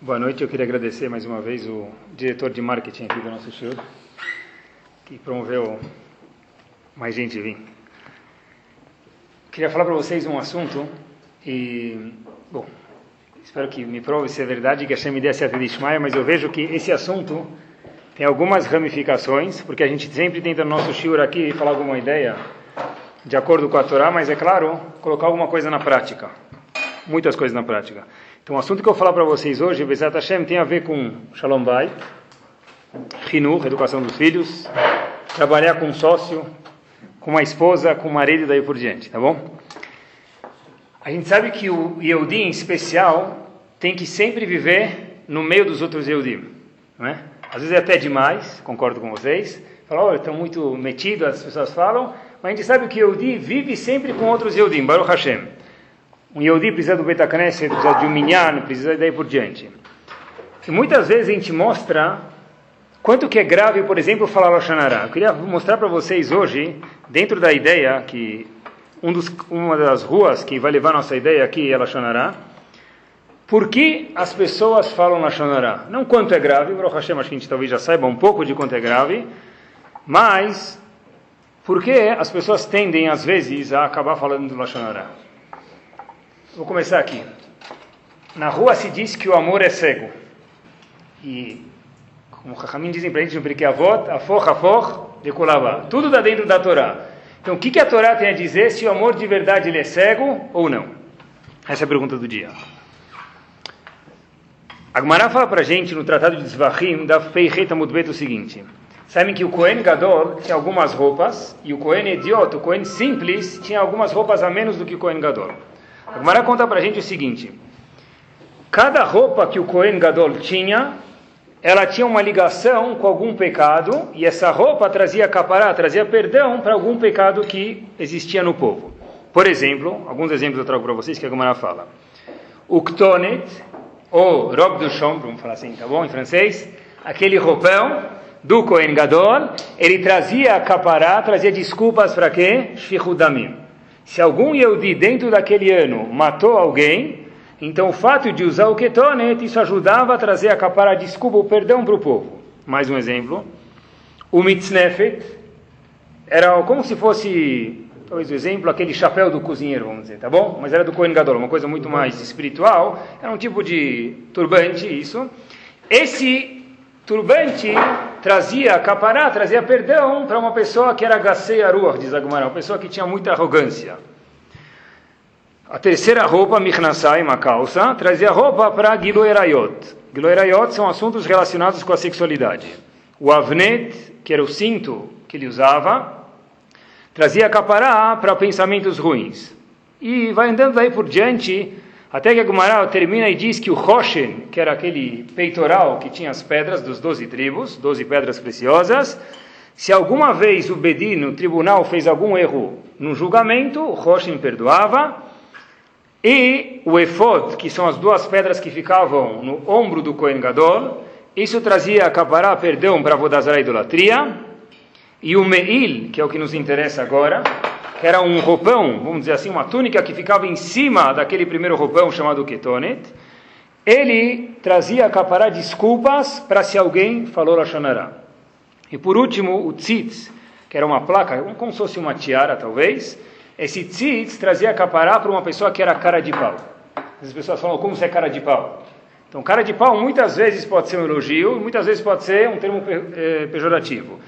Boa noite, eu queria agradecer mais uma vez o diretor de marketing aqui do nosso show, que promoveu mais gente vir. Queria falar para vocês um assunto e, bom, espero que me prove se é verdade que a Hashem me dê certa Ishmael, mas eu vejo que esse assunto tem algumas ramificações, porque a gente sempre tenta no nosso shiur aqui falar alguma ideia de acordo com a Torá, mas é claro, colocar alguma coisa na prática. Muitas coisas na prática. Então, o assunto que eu vou falar para vocês hoje, Bezat Hashem, tem a ver com Shalom Bay, Hinur, educação dos filhos, trabalhar com um sócio, com uma esposa, com um marido e daí por diante, tá bom? A gente sabe que o Yehudi, em especial, tem que sempre viver no meio dos outros Yehudim, não é? Às vezes é até demais, concordo com vocês. Fala, olha, estão muito metidos, as pessoas falam, mas a gente sabe que o Yehudi vive sempre com outros Yehudim, Baruch Hashem. Um Yehudi precisa do Betacneset, precisa de um Minyan, precisa daí por diante. E muitas vezes a gente mostra quanto que é grave, por exemplo, falar Loshanará. Eu queria mostrar para vocês hoje, dentro da ideia que um dos, uma das ruas que vai levar nossa ideia aqui é Loshanará, por que as pessoas falam Lashonará? Não quanto é grave, o Hashem, acho que a gente talvez já saiba um pouco de quanto é grave, mas por que as pessoas tendem, às vezes, a acabar falando Lashonará? Vou começar aqui. Na rua se diz que o amor é cego. E, como o Chachamim dizem para a gente no Pirkei Avot, afor, afor, decolava. Tudo dá dentro da Torá. Então, o que, que a Torá tem a dizer se o amor de verdade ele é cego ou não? Essa é a pergunta do dia. A Gemara fala para a gente no Tratado de Zvachim, da Feireta Mudbet, o seguinte. Sabem que o Cohen Gadol tinha algumas roupas, e o Cohen Idiota, o Cohen Simples, tinha algumas roupas a menos do que o Cohen Gadol. A Gemara conta para a gente o seguinte: cada roupa que o Cohen Gadol tinha, ela tinha uma ligação com algum pecado, e essa roupa trazia capará, trazia perdão para algum pecado que existia no povo. Por exemplo, alguns exemplos eu trago para vocês que a Gemara fala. O Ktonet, ou robe do chão, vamos falar assim, tá bom, em francês, aquele roupão do Kohen Gadol, ele trazia capará, trazia desculpas para quê? Shihudamim. Se algum Yehudi dentro daquele ano matou alguém, então o fato de usar o ketonet, isso ajudava a trazer a capará, desculpa, o perdão para o povo. Mais um exemplo. O mitznefet era como se fosse, talvez o exemplo, aquele chapéu do cozinheiro, vamos dizer, tá bom? Mas era do Kohen Gadol, uma coisa muito mais espiritual. Era um tipo de turbante, isso. Esse turbante trazia capará, trazia perdão para uma pessoa que era Gassei Aruach, diz Agumara, uma pessoa que tinha muita arrogância. A terceira roupa, Michnasai, uma calça, trazia roupa para Giloerayot. Giloerayot são assuntos relacionados com a sexualidade. O Avnet, que era o cinto que ele usava, trazia capará para pensamentos ruins. E vai andando daí por diante, até que a termina e diz que o Roshen, que era aquele peitoral que tinha as pedras dos doze tribos, doze pedras preciosas, se alguma vez o Bedin, no tribunal, fez algum erro no julgamento, o Roshen perdoava, e o Efod, que são as duas pedras que ficavam no ombro do Kohen Gadol, isso trazia a Kapará, perdão para Vodazara idolatria, e o Meil, que é o que nos interessa agora, que era um roupão, vamos dizer assim, uma túnica que ficava em cima daquele primeiro roupão chamado Ketonet, ele trazia a capará desculpas para se alguém falou Lashonará. E por último, o tzitz, que era uma placa, como se fosse uma tiara talvez, esse tzitz trazia a capará para uma pessoa que era cara de pau. As pessoas falam, como você é cara de pau? Então, cara de pau muitas vezes pode ser um elogio, muitas vezes pode ser um termo pejorativo.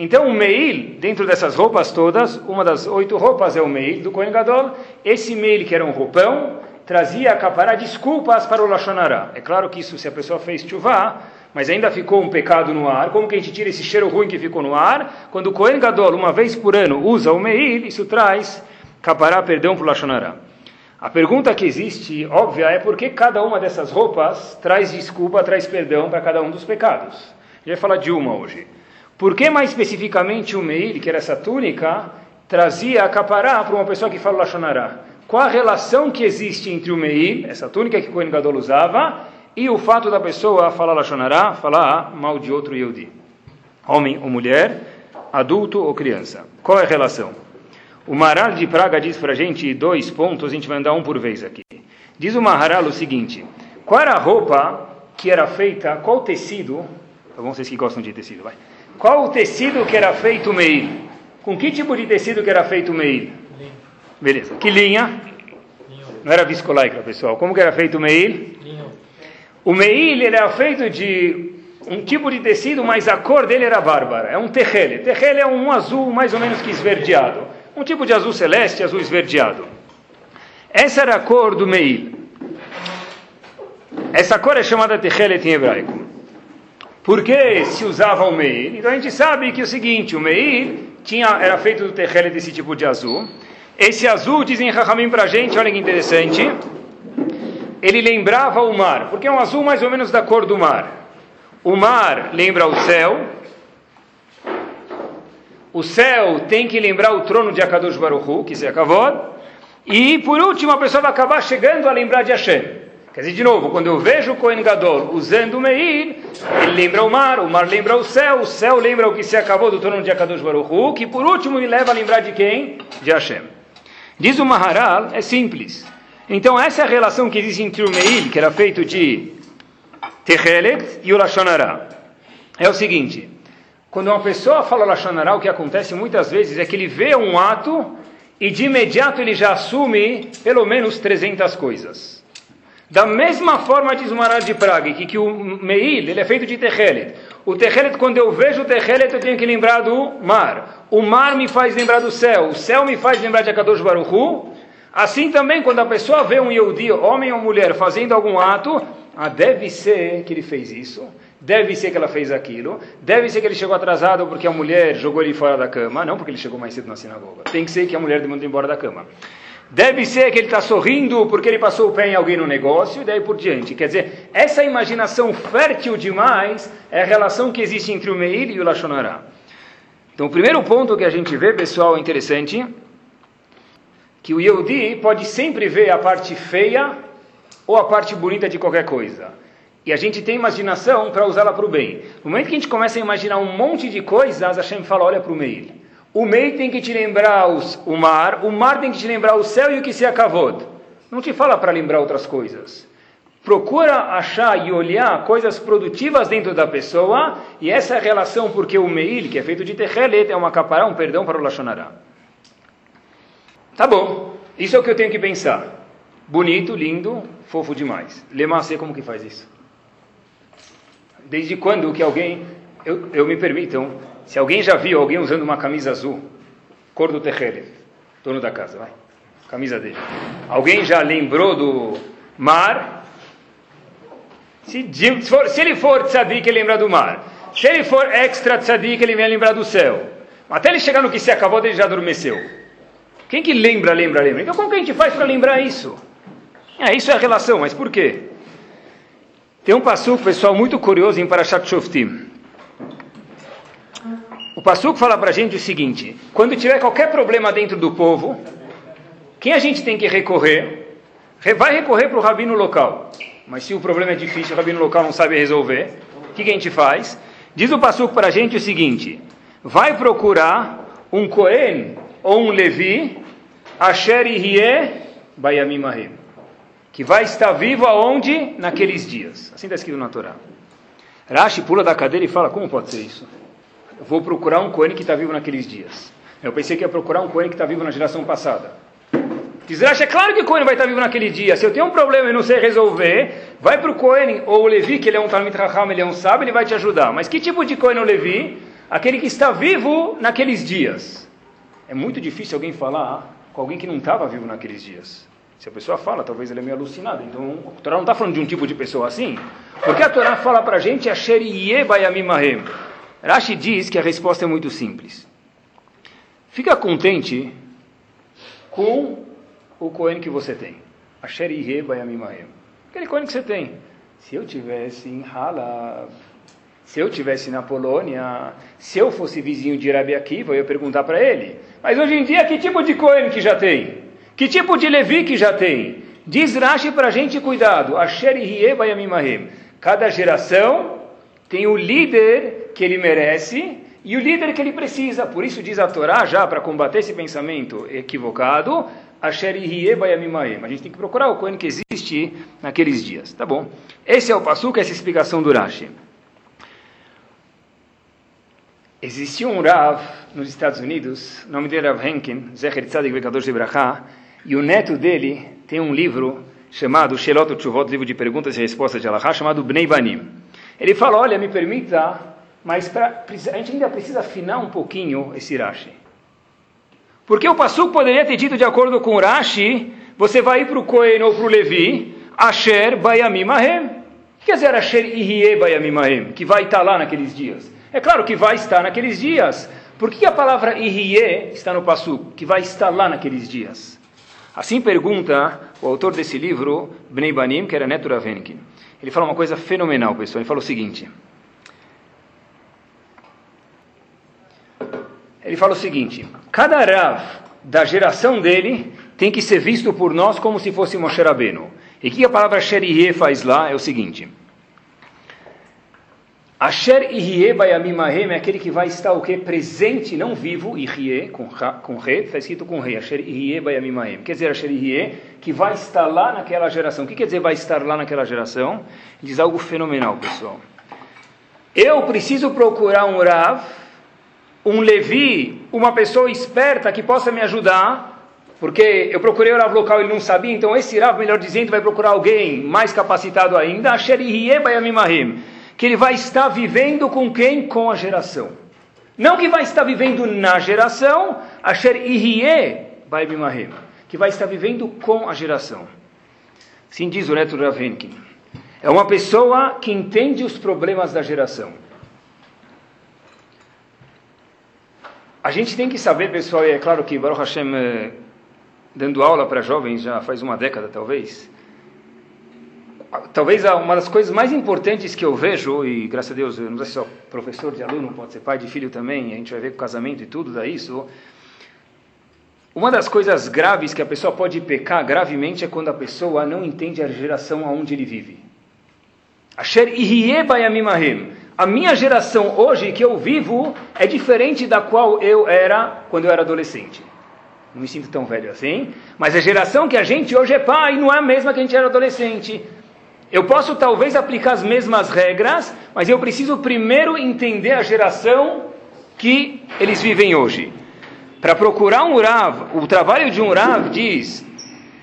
Então, o meil, dentro dessas roupas todas, uma das oito roupas é o meil do Kohen Gadol. Esse meil, que era um roupão, trazia a capará desculpas para o Lashonará. É claro que isso, se a pessoa fez chuvá, mas ainda ficou um pecado no ar. Como que a gente tira esse cheiro ruim que ficou no ar? Quando o Kohen Gadol, uma vez por ano, usa o meil, isso traz capará, perdão para o Lashonará. A pergunta que existe, óbvia, é por que cada uma dessas roupas traz desculpa, traz perdão para cada um dos pecados. A gente vai falar de uma hoje. Por que mais especificamente o Meir, que era essa túnica, trazia a capará para uma pessoa que fala Lashonará? Qual a relação que existe entre o Meir, essa túnica que o Kohen Gadol usava, e o fato da pessoa falar Lashonará, falar mal de outro Yehudi? Homem ou mulher, adulto ou criança. Qual é a relação? O Maral de Praga diz para a gente dois pontos, a gente vai andar um por vez aqui. Diz o Maharal o seguinte: qual era a roupa que era feita, qual tecido? Vamos vocês que gostam de tecido, vai. Qual o tecido que era feito o meir? Com que tipo de tecido que era feito o meir? Beleza. Que linha? Não era viscolaicra, pessoal. Como que era feito o meir? O meir era feito de um tipo de tecido, mas a cor dele era bárbara. É um terrele. Terrele é um azul mais ou menos que esverdeado. Um tipo de azul celeste, azul esverdeado. Essa era a cor do meir. Essa cor é chamada terrelet em hebraico. Por que se usava o meir? Então a gente sabe que é o seguinte, o meir tinha, era feito do terrelet desse tipo de azul. Esse azul, dizem Rahamim para a gente, olha que interessante, ele lembrava o mar, porque é um azul mais ou menos da cor do mar. O mar lembra o céu, o céu tem que lembrar o trono de Akadosh Baruch que se acabou, e por último a pessoa vai acabar chegando a lembrar de Hashem. Quer dizer, de novo, quando eu vejo o Kohen Gadol usando o Meir, ele lembra o mar, o mar lembra o céu, o céu lembra o que se acabou do trono de Akadosh Baruch Hu, que por último me leva a lembrar de quem? De Hashem. Diz o Maharal, é simples. Então essa é a relação que existe entre o Meir, que era feito de Techelet, e o Lashonará. É o seguinte, quando uma pessoa fala Lashonará, o que acontece muitas vezes é que ele vê um ato e de imediato ele já assume pelo menos 300 coisas. Da mesma forma diz o Maral de Praga, que, que o Meil ele é feito de Techelet. O Techelet, quando eu vejo o Techelet, eu tenho que lembrar do mar. O mar me faz lembrar do céu. O céu me faz lembrar de Akadosh Baruch Hu. Assim também, quando a pessoa vê um Yehudi, homem ou mulher, fazendo algum ato, ah, deve ser que ele fez isso, deve ser que ela fez aquilo, deve ser que ele chegou atrasado porque a mulher jogou ele fora da cama, não porque ele chegou mais cedo na sinagoga. Tem que ser que a mulher mandou embora da cama. Deve ser que ele está sorrindo porque ele passou o pé em alguém no negócio e daí por diante. Quer dizer, essa imaginação fértil demais é a relação que existe entre o Meir e o Lashonará. Então, o primeiro ponto que a gente vê, pessoal, é interessante, que o Yehudi pode sempre ver a parte feia ou a parte bonita de qualquer coisa. E a gente tem imaginação para usá-la para o bem. No momento que a gente começa a imaginar um monte de coisas, a Hashem fala, olha para o Meir. O Mei tem que te lembrar os, o mar, o mar tem que te lembrar o céu e o que se acabou. Não te fala para lembrar outras coisas. Procura achar e olhar coisas produtivas dentro da pessoa, e essa é relação, porque o Meil, que é feito de Techelet, é uma capará, um perdão para o Lashonará. Tá bom, isso é o que eu tenho que pensar. Bonito, lindo, fofo demais. Lemassé, como que faz isso? Desde quando que alguém, eu, eu me permitam, se alguém já viu alguém usando uma camisa azul, cor do terreiro, dono da casa, vai, camisa dele. Alguém já lembrou do mar? Se, se, for, se ele for tzadik, ele lembra do mar. Se ele for extra tzadik, ele vai lembrar do céu. Até ele chegar no que se acabou, ele já adormeceu. Quem que lembra, lembra, lembra? Então como que a gente faz para lembrar isso? É, isso é a relação, mas por quê? Tem um passo, pessoal, muito curioso em Parashat Shoftim. O Passuco fala para a gente o seguinte: quando tiver qualquer problema dentro do povo, quem a gente tem que recorrer? Vai recorrer para o rabino local. Mas se o problema é difícil, o rabino local não sabe resolver, o que, a gente faz? Diz o Passuco para a gente o seguinte: vai procurar um Cohen ou um Levi, Asher Yihye Bayamim que vai estar vivo aonde? Naqueles dias. Assim está escrito na Torá. Rashi pula da cadeira e fala: como pode ser isso? Vou procurar um Cohen que está vivo naqueles dias. Eu pensei que ia procurar um Cohen que está vivo na geração passada. Diz é claro que o Cohen vai estar tá vivo naquele dia. Se eu tenho um problema e não sei resolver, vai para o Cohen ou o Levi, que ele é um Talmud Raham, ele é um sábio, ele vai te ajudar. Mas que tipo de Cohen ou Levi? Aquele que está vivo naqueles dias. É muito difícil alguém falar com alguém que não estava vivo naqueles dias. Se a pessoa fala, talvez ele é meio alucinado. Então, a Torá não está falando de um tipo de pessoa assim. Porque a Torá fala para a gente, Asher Bayamim Mahem. Rashi diz que a resposta é muito simples. Fica contente com o Cohen que você tem. Asher. Aquele Cohen que você tem. Se eu tivesse em Halab, se eu tivesse na Polônia, se eu fosse vizinho de Rabi Akiva, eu ia perguntar para ele. Mas hoje em dia, que tipo de Cohen que já tem? Que tipo de Levi que já tem? Diz Rashi para a gente cuidado. Asher. Cada geração tem o líder que ele merece e o líder que ele precisa. Por isso diz a Torá, já para combater esse pensamento equivocado, Asher Bayamimahem. A gente tem que procurar o Kohen que existe naqueles dias. Tá bom. Esse é o Passuca, essa é explicação do Rashi. Existia um Rav nos Estados Unidos, o nome dele é Rav Henkin, Zecher Tzadik Bekadosh de Brachá, e o neto dele tem um livro chamado Shelot Tchuvot, livro de perguntas e respostas de Allah, chamado Bnei Banim. Ele fala, olha, me permita, mas pra, a gente ainda precisa afinar um pouquinho esse Rashi. Porque o Passuk poderia ter dito, de acordo com o Rashi, você vai para o Cohen ou para o Levi, Asher Bayamim Ahem. O que quer dizer Asher Ihie Bayamim Ahem? Que vai estar lá naqueles dias. É claro que vai estar naqueles dias. Por que a palavra Ihie está no Passu? Que vai estar lá naqueles dias. Assim pergunta o autor desse livro, Bnei Banim, que era neto Ravenkin. Ele fala uma coisa fenomenal, pessoal. Ele fala o seguinte. Ele fala o seguinte: cada Rav da geração dele tem que ser visto por nós como se fosse Moshe Rabbeinu. E o que a palavra Sherihe faz lá é o seguinte: Asher Ihie Bayamimahem é aquele que vai estar o que? Presente, não vivo, Ihie, com, com Re, está escrito com Re, Asher Ihie Bayamimahem. Quer dizer, Asher Ihie, que vai estar lá naquela geração. O que quer dizer vai estar lá naquela geração? Diz algo fenomenal, pessoal. Eu preciso procurar um Rav, um Levi, uma pessoa esperta que possa me ajudar, porque eu procurei o Rav local e ele não sabia, então esse Rav, melhor dizendo, vai procurar alguém mais capacitado ainda, que ele vai estar vivendo com quem? Com a geração. Não que vai estar vivendo na geração, que vai estar vivendo com a geração. Sim diz o neto Ravenkin. É uma pessoa que entende os problemas da geração. A gente tem que saber, pessoal, e é claro que Baruch Hashem, eh, dando aula para jovens já faz uma década talvez, talvez uma das coisas mais importantes que eu vejo, e graças a Deus, eu não sei se sou professor de aluno, pode ser pai de filho também, a gente vai ver com casamento e tudo, dá isso. Uma das coisas graves que a pessoa pode pecar gravemente é quando a pessoa não entende a geração aonde ele vive. Asher A minha geração hoje que eu vivo é diferente da qual eu era quando eu era adolescente. Não me sinto tão velho assim, mas a geração que a gente hoje é pai não é a mesma que a gente era adolescente. Eu posso talvez aplicar as mesmas regras, mas eu preciso primeiro entender a geração que eles vivem hoje. Para procurar um Rav, o trabalho de um Rav diz,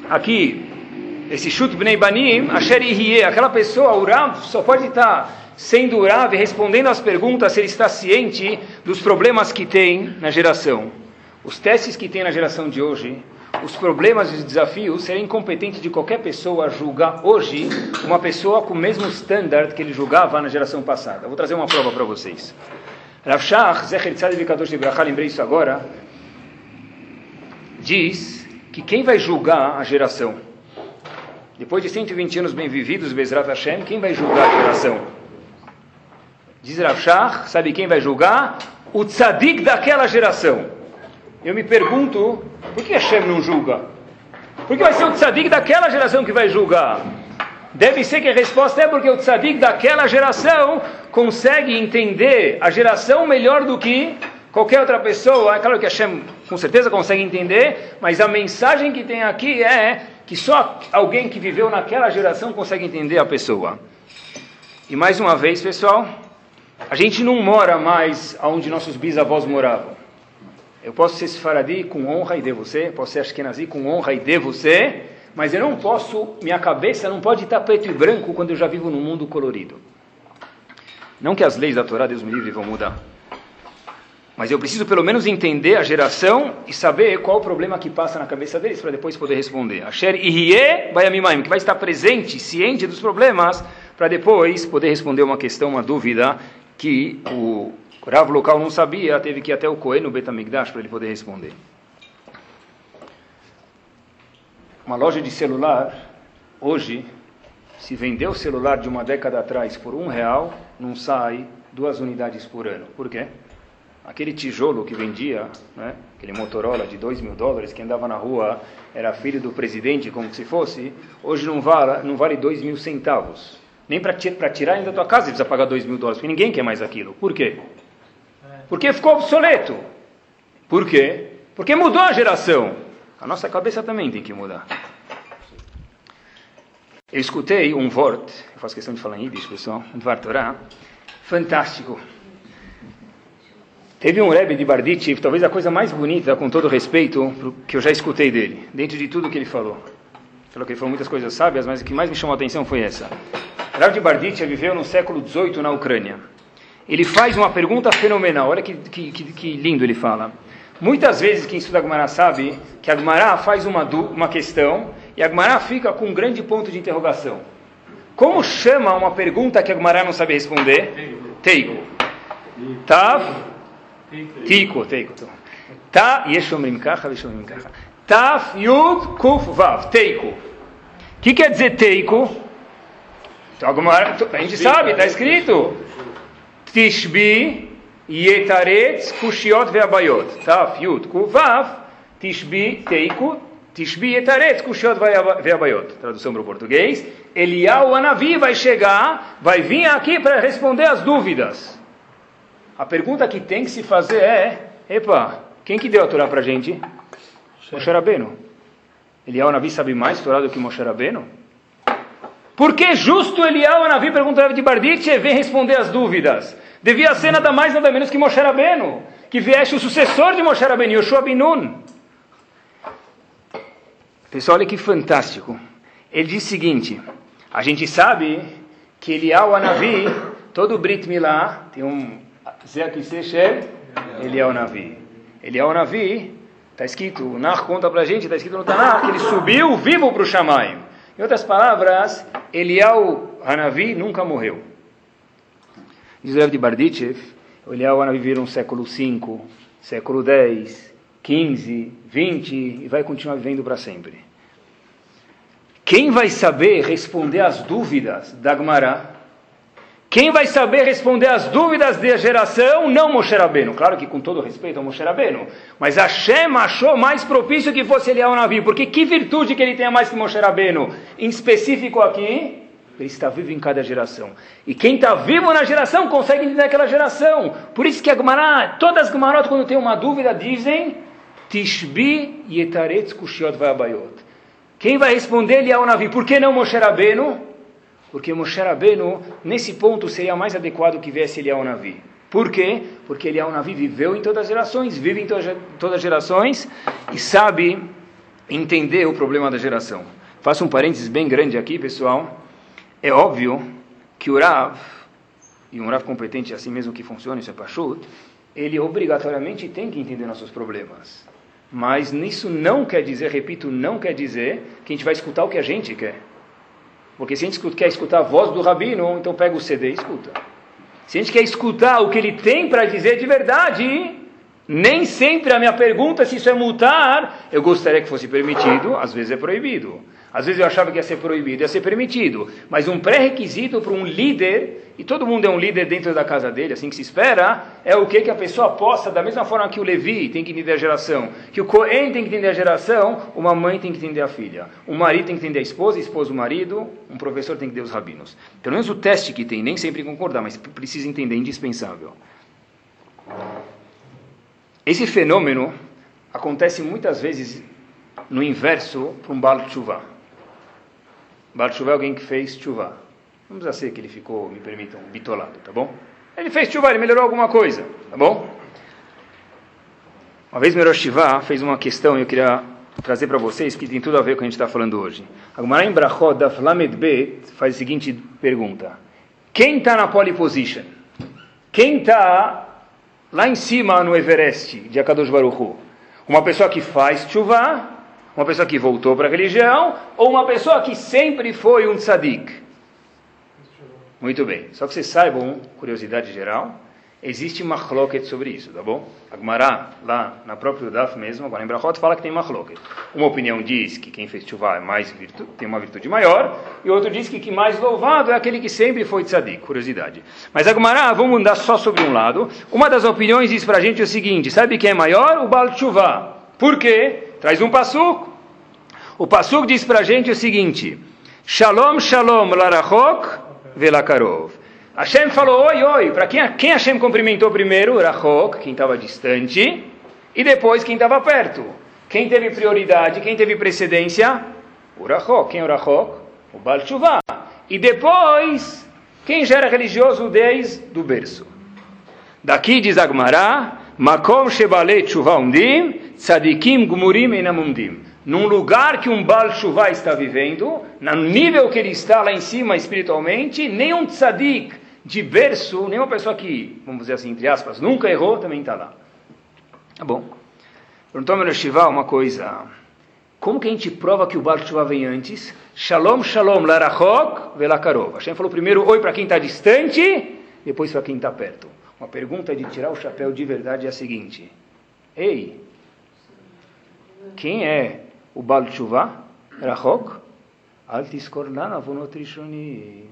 aqui, esse Shut Bnei Banim, Asher Ihie, aquela pessoa, o só pode estar sendo Rav e respondendo às perguntas se ele está ciente dos problemas que tem na geração. Os testes que tem na geração de hoje os problemas e os desafios, seria incompetente de qualquer pessoa julgar hoje uma pessoa com o mesmo standard que ele julgava na geração passada. Vou trazer uma prova para vocês. Rav Shach, Zecher Kadosh de Brachá, lembrei isso agora, diz que quem vai julgar a geração? Depois de 120 anos bem vividos, Bezrat Hashem, quem vai julgar a geração? Diz Rav Shach, sabe quem vai julgar? O tzadik daquela geração. Eu me pergunto, por que Hashem não julga? Porque vai ser o tzadik daquela geração que vai julgar. Deve ser que a resposta é porque o tzadik daquela geração consegue entender a geração melhor do que qualquer outra pessoa. É claro que Hashem com certeza consegue entender, mas a mensagem que tem aqui é que só alguém que viveu naquela geração consegue entender a pessoa. E mais uma vez, pessoal, a gente não mora mais onde nossos bisavós moravam. Eu posso ser Sfaradi com honra e de você, posso ser Ashkenazi com honra e de você, mas eu não posso, minha cabeça não pode estar preto e branco quando eu já vivo num mundo colorido. Não que as leis da Torá, Deus me livre, vão mudar. Mas eu preciso pelo menos entender a geração e saber qual o problema que passa na cabeça deles para depois poder responder. Asher Ihie Bayamimaim, que vai estar presente, ciente dos problemas, para depois poder responder uma questão, uma dúvida que o Rav local não sabia, teve que ir até o Cohen no Betamigdash para ele poder responder. Uma loja de celular, hoje, se vender o celular de uma década atrás por um real, não sai duas unidades por ano. Por quê? Aquele tijolo que vendia, né, aquele Motorola de dois mil dólares que andava na rua, era filho do presidente, como se fosse, hoje não vale, não vale dois mil centavos. Nem para tirar ainda da tua casa precisa pagar dois mil dólares, porque ninguém quer mais aquilo. Por quê? Porque ficou obsoleto. Por quê? Porque mudou a geração. A nossa cabeça também tem que mudar. Eu escutei um Wort, eu faço questão de falar em Yiddish, pessoal, um Dvar Torah, fantástico. Teve um Rebbe de Barditchev, talvez a coisa mais bonita, com todo respeito, que eu já escutei dele, dentro de tudo que ele falou. Falou que ele falou muitas coisas sábias, mas o que mais me chamou a atenção foi essa. Rav de Barditchev viveu no século XVIII na Ucrânia. Ele faz uma pergunta fenomenal, olha que, que, que, lindo ele fala. Muitas vezes quem estuda Agmará sabe que Agmará faz uma, uma questão e Agmará fica com um grande ponto de interrogação. Como chama uma pergunta que Agmará não sabe responder? Teiko. Tav. Tiko, teiko. Ta, yeshomrim kacha, yeshomrim kacha. Taf, yud, kuf, vav. Teiko. O que quer dizer Então, a gente sabe, está escrito. Tishbi, Yetaretz, Kushiot ve'abayot. Taf, Yud, Kuvav, Tishbi, Teiku, Tishbi, Yetaretz, Kushiot ve'abayot. Tradução para o português. Eliyahu Anavi vai chegar, vai vir aqui para responder as dúvidas. A pergunta que tem que se fazer é, epa, quem que deu a Torá para a gente? Moshe Rabbeinu. Eliyahu Anavi sabe mais Torá do que Moshe Rabbeinu? Por que justo Eliyahu Anavi pergunta de Barditche e vem responder as dúvidas? Devia ser nada mais nada menos que Moshe Rabbeinu, que viesse o sucessor de Moshe Rabbeinu, Yoshua Binun. Pessoal, olha que fantástico. Ele diz o seguinte, a gente sabe que Eliyahu Anavi, todo Brit Milá, tem um Zé Kisesher, Eliyahu Anavi. Eliyahu Anavi, está escrito, o Nar conta pra gente, está escrito no Tanakh, que ele subiu vivo para o Shamayim. Em outras palavras, Eliyahu Hanavi nunca morreu. Diz de Barditchev, o Eliyahu Hanavi viveu no século V, século X, XV, XX e vai continuar vivendo para sempre. Quem vai saber responder às dúvidas da Gemara? Quem vai saber responder às dúvidas da geração? Não Moshe Rabbeinu. Claro que com todo respeito ao Moshe Rabbeinu. Mas Hashem achou mais propício que fosse Eliyahu Navi. Porque que virtude que ele tenha mais que Moshe Rabbeinu? Em específico aqui, ele está vivo em cada geração. E quem está vivo na geração consegue entender aquela geração. Por isso que a Gemara, todas as Gemarot, quando tem uma dúvida, dizem Tishbi yetaretz kushiot vayabayot. Quem vai responder ele é o Navi. Por que não Moshe Rabbeinu? Porque Moshe Rabbeinu, nesse ponto, seria mais adequado que viesse ao Navi. Por quê? Porque é um Navi, viveu em todas as gerações, vive em todas as gerações e sabe entender o problema da geração. Faço um parênteses bem grande aqui, pessoal. É óbvio que o Rav, e um Rav competente assim mesmo que funciona, isso é Pashut, ele obrigatoriamente tem que entender nossos problemas. Mas nisso não quer dizer, repito, não quer dizer que a gente vai escutar o que a gente quer. Porque se a gente quer escutar a voz do Rabino, então pega o CD e escuta. Se a gente quer escutar o que ele tem para dizer de verdade, nem sempre a minha pergunta se isso é multar, eu gostaria que fosse permitido, às vezes é proibido. Às vezes eu achava que ia ser proibido, ia ser permitido. Mas um pré-requisito para um líder, e todo mundo é um líder dentro da casa dele, assim que se espera, é o que? Que a pessoa possa, da mesma forma que o Levi tem que entender a geração, que o Cohen tem que entender a geração, uma mãe tem que entender a filha, o marido tem que entender a esposa, a esposa o marido, um professor tem que entender os rabinos. Pelo menos o teste que tem, nem sempre concordar, mas precisa entender, indispensável. Esse fenômeno acontece muitas vezes no inverso para um Baal Tshuva. Tshuva é alguém que fez Tshuva. Não precisa ser que ele ficou, me permitam, bitolado, tá bom? Ele fez Tshuva, ele melhorou alguma coisa, tá bom? Uma vez Merosh Shiva fez uma questão e eu queria trazer para vocês que tem tudo a ver com o que a gente está falando hoje. A Gemara em Brachot da Flamed Bet faz a seguinte pergunta. Quem está na pole position? Quem está lá em cima no Everest de Akadosh Baruch Hu? Uma pessoa que faz Tshuva uma pessoa que voltou para a religião ou uma pessoa que sempre foi um tzadik? Muito bem. Só que vocês saibam, curiosidade geral, existe machloket sobre isso, tá bom? Agmará, lá na própria Daf mesmo, agora em Brachot, fala que tem machloket. Uma opinião diz que quem fez chuvá é mais virtu, tem uma virtude maior, e outro diz que que mais louvado é aquele que sempre foi tzadik, curiosidade. Mas Agmará, vamos andar só sobre um lado. Uma das opiniões diz para a gente o seguinte, sabe quem é maior? O Baal Chuvá. Por quê? Traz um passuco. O passuco diz para a gente o seguinte: Shalom, shalom, larachok, velakarov. Hashem falou oi, oi. Para quem, quem Hashem cumprimentou primeiro? Rachok, quem estava distante, e depois quem estava perto. Quem teve prioridade, quem teve precedência? O Rahok. Quem é o Rahok? O Baal Tshuva. E depois, quem já era religioso desde o berço? Daqui diz Agmará, Makom Shebale Tshuva Umdim, Tzadikim Gmurim Enamumdim. Num lugar que um Baal Tshuva está vivendo, no nível que ele está lá em cima espiritualmente, nem um tzadik de berço, nem uma pessoa que, vamos dizer assim, entre aspas, nunca errou, também está lá. Tá bom. Perguntou meu Shiva uma coisa. Como que a gente prova que o Baal Tshuva vem antes? Shalom, shalom, larachok, velakarov. Hashem falou primeiro oi para quem está distante, depois para quem está perto. Uma pergunta de tirar o chapéu de verdade é a seguinte. Ei, quem é o Baal Tshuva? Rachok? Altiskor lana vonot rishonim.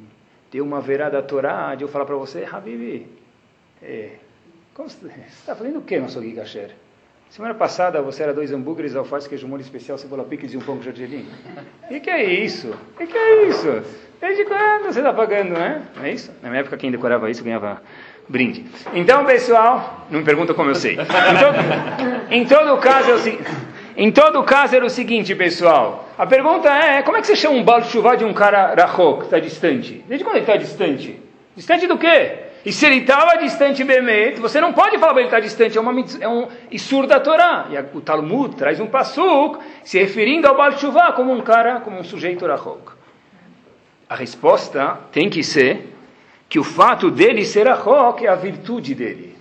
Tem uma verá da Torá de eu falar para você, Habibi, é, como você está fazendo o que no Sogi Kasher? Semana passada você era dois hambúrgueres, alface, queijo molho especial, cebola picles e um pão com gergelim. E que é isso? E que é isso? Desde quando você está pagando, né? Não é isso? Na minha época quem decorava isso ganhava brinde. Então, pessoal, não me pergunta como eu sei. Em todo, em todo caso, é o seguinte. Em todo caso era o seguinte, pessoal. A pergunta é, como é que você chama um balde de de um cara rachok, que está distante? Desde quando ele está distante? Distante do quê? E se ele estava distante Bemet, você não pode falar que ele está distante, é, uma, é um Isur da Torá. E o Talmud traz um passuk se referindo ao balde como um cara, como um sujeito rachok. A resposta tem que ser que o fato dele ser rachok é a virtude dele.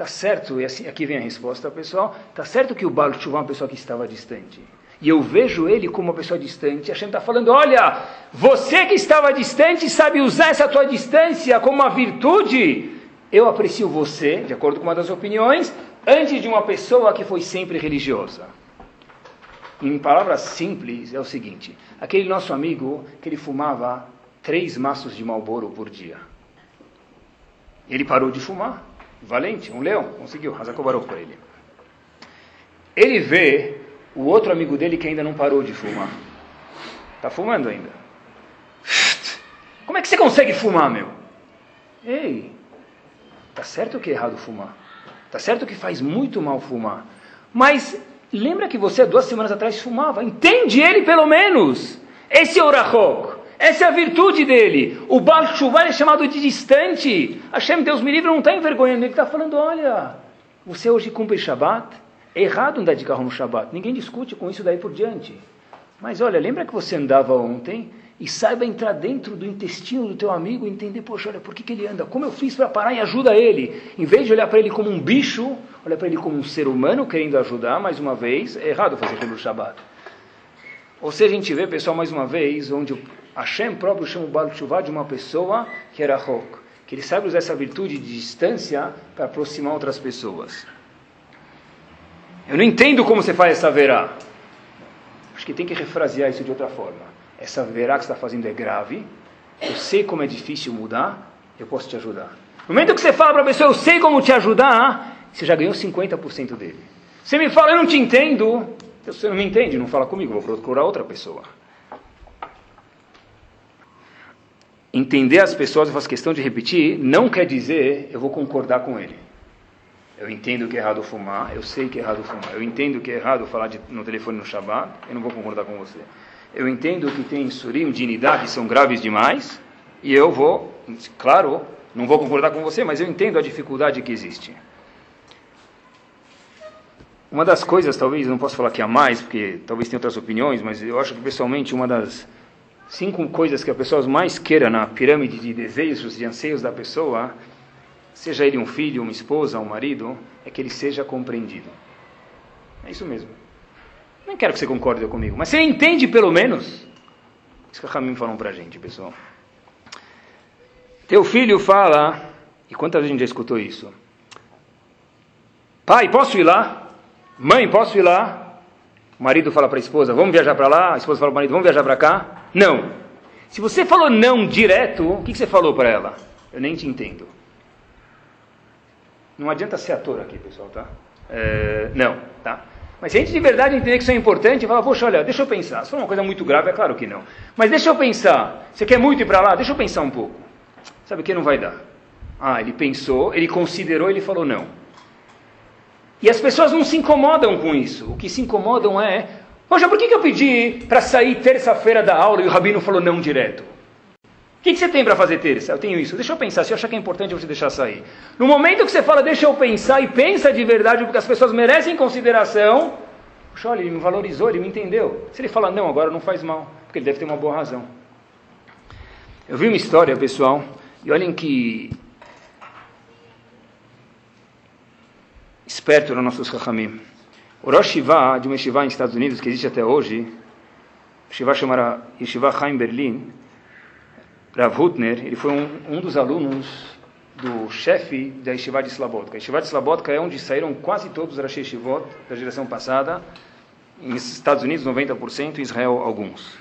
Tá certo, e assim, aqui vem a resposta, pessoal. Tá certo que o Baal Tshuva é uma pessoa que estava distante. E eu vejo ele como uma pessoa distante. A gente está falando, olha, você que estava distante sabe usar essa tua distância como uma virtude. Eu aprecio você, de acordo com uma das opiniões, antes de uma pessoa que foi sempre religiosa. Em palavras simples, é o seguinte: aquele nosso amigo que ele fumava três maços de Malboro por dia. Ele parou de fumar valente, um leão, conseguiu, Hazakobarou para ele. Ele vê o outro amigo dele que ainda não parou de fumar. Está fumando ainda. Como é que você consegue fumar, meu? Ei, tá certo que é errado fumar. Tá certo que faz muito mal fumar. Mas lembra que você duas semanas atrás fumava? Entende ele pelo menos. Esse é o Rahok. Essa é a virtude dele. O Baal Shuvah é chamado de distante. Hashem, Deus me livre, não está envergonhando. Ele está falando, olha, você hoje cumpre Shabbat? É errado andar de carro no Shabbat. Ninguém discute com isso daí por diante. Mas olha, lembra que você andava ontem? E saiba entrar dentro do intestino do teu amigo e entender, poxa, olha, por que, que ele anda? Como eu fiz para parar e ajuda ele? Em vez de olhar para ele como um bicho, olha para ele como um ser humano querendo ajudar, mais uma vez, é errado fazer pelo Shabbat. Ou seja, a gente vê, pessoal, mais uma vez, onde Hashem próprio chama o Baal Tshuva de uma pessoa que era Hok, que ele sabe usar essa virtude de distância para aproximar outras pessoas. Eu não entendo como você faz essa verá. Acho que tem que refrasear isso de outra forma. Essa verá que você está fazendo é grave. Eu sei como é difícil mudar. Eu posso te ajudar. No momento que você fala para a pessoa, eu sei como te ajudar, você já ganhou 50% dele. Você me fala, eu não te entendo. Você não me entende, não fala comigo, vou procurar outra pessoa. entender as pessoas, eu faço questão de repetir, não quer dizer eu vou concordar com ele. Eu entendo que é errado fumar, eu sei que é errado fumar. Eu entendo que é errado falar de, no telefone no Shabbat, eu não vou concordar com você. Eu entendo que tem surim, dinidade, que são graves demais, e eu vou, claro, não vou concordar com você, mas eu entendo a dificuldade que existe. Uma das coisas, talvez, não posso falar que há mais, porque talvez tenha outras opiniões, mas eu acho que pessoalmente uma das cinco coisas que a pessoa mais queira na pirâmide de desejos, de anseios da pessoa, seja ele um filho, uma esposa, um marido, é que ele seja compreendido. É isso mesmo. Nem quero que você concorde comigo, mas você entende pelo menos. Isso que a Ramim falou para a gente, pessoal. Teu filho fala, e quantas vezes a gente já escutou isso? Pai, posso ir lá? Mãe, posso ir lá? O marido fala para a esposa, vamos viajar para lá. A esposa fala para o marido, vamos viajar para cá. Não. Se você falou não direto, o que, você falou para ela? Eu nem te entendo. Não adianta ser ator aqui, pessoal, tá? É, não, tá? Mas se a gente de verdade entender que isso é importante, fala, poxa, olha, deixa eu pensar. Se for uma coisa muito grave, é claro que não. Mas deixa eu pensar. Você quer muito ir para lá? Deixa eu pensar um pouco. Sabe o que não vai dar? Ah, ele pensou, ele considerou, ele falou não. E as pessoas não se incomodam com isso. O que se incomodam é, poxa, por que, eu pedi para sair terça-feira da aula e o rabino falou não direto? O que, que, você tem para fazer terça? Eu tenho isso. Deixa eu pensar. Se eu achar que é importante, eu vou te deixar sair. No momento que você fala, deixa eu pensar e pensa de verdade, porque as pessoas merecem consideração. Poxa, olha, ele me valorizou, ele me entendeu. Se ele fala não, agora não faz mal, porque ele deve ter uma boa razão. Eu vi uma história, pessoal, e olhem que esperto eram nossos Chachamim. O Rosh Shiva, de uma Shiva nos Estados Unidos, que existe até hoje, Shiva chamada Yeshiva Chaim Berlin, Rav Hutner, ele foi um, um dos alunos do chefe da Yeshiva de Slabodka. A Yeshiva de Slabodka é onde saíram quase todos os Rashi Yeshivot da geração passada, nos Estados Unidos 90%, em Israel alguns.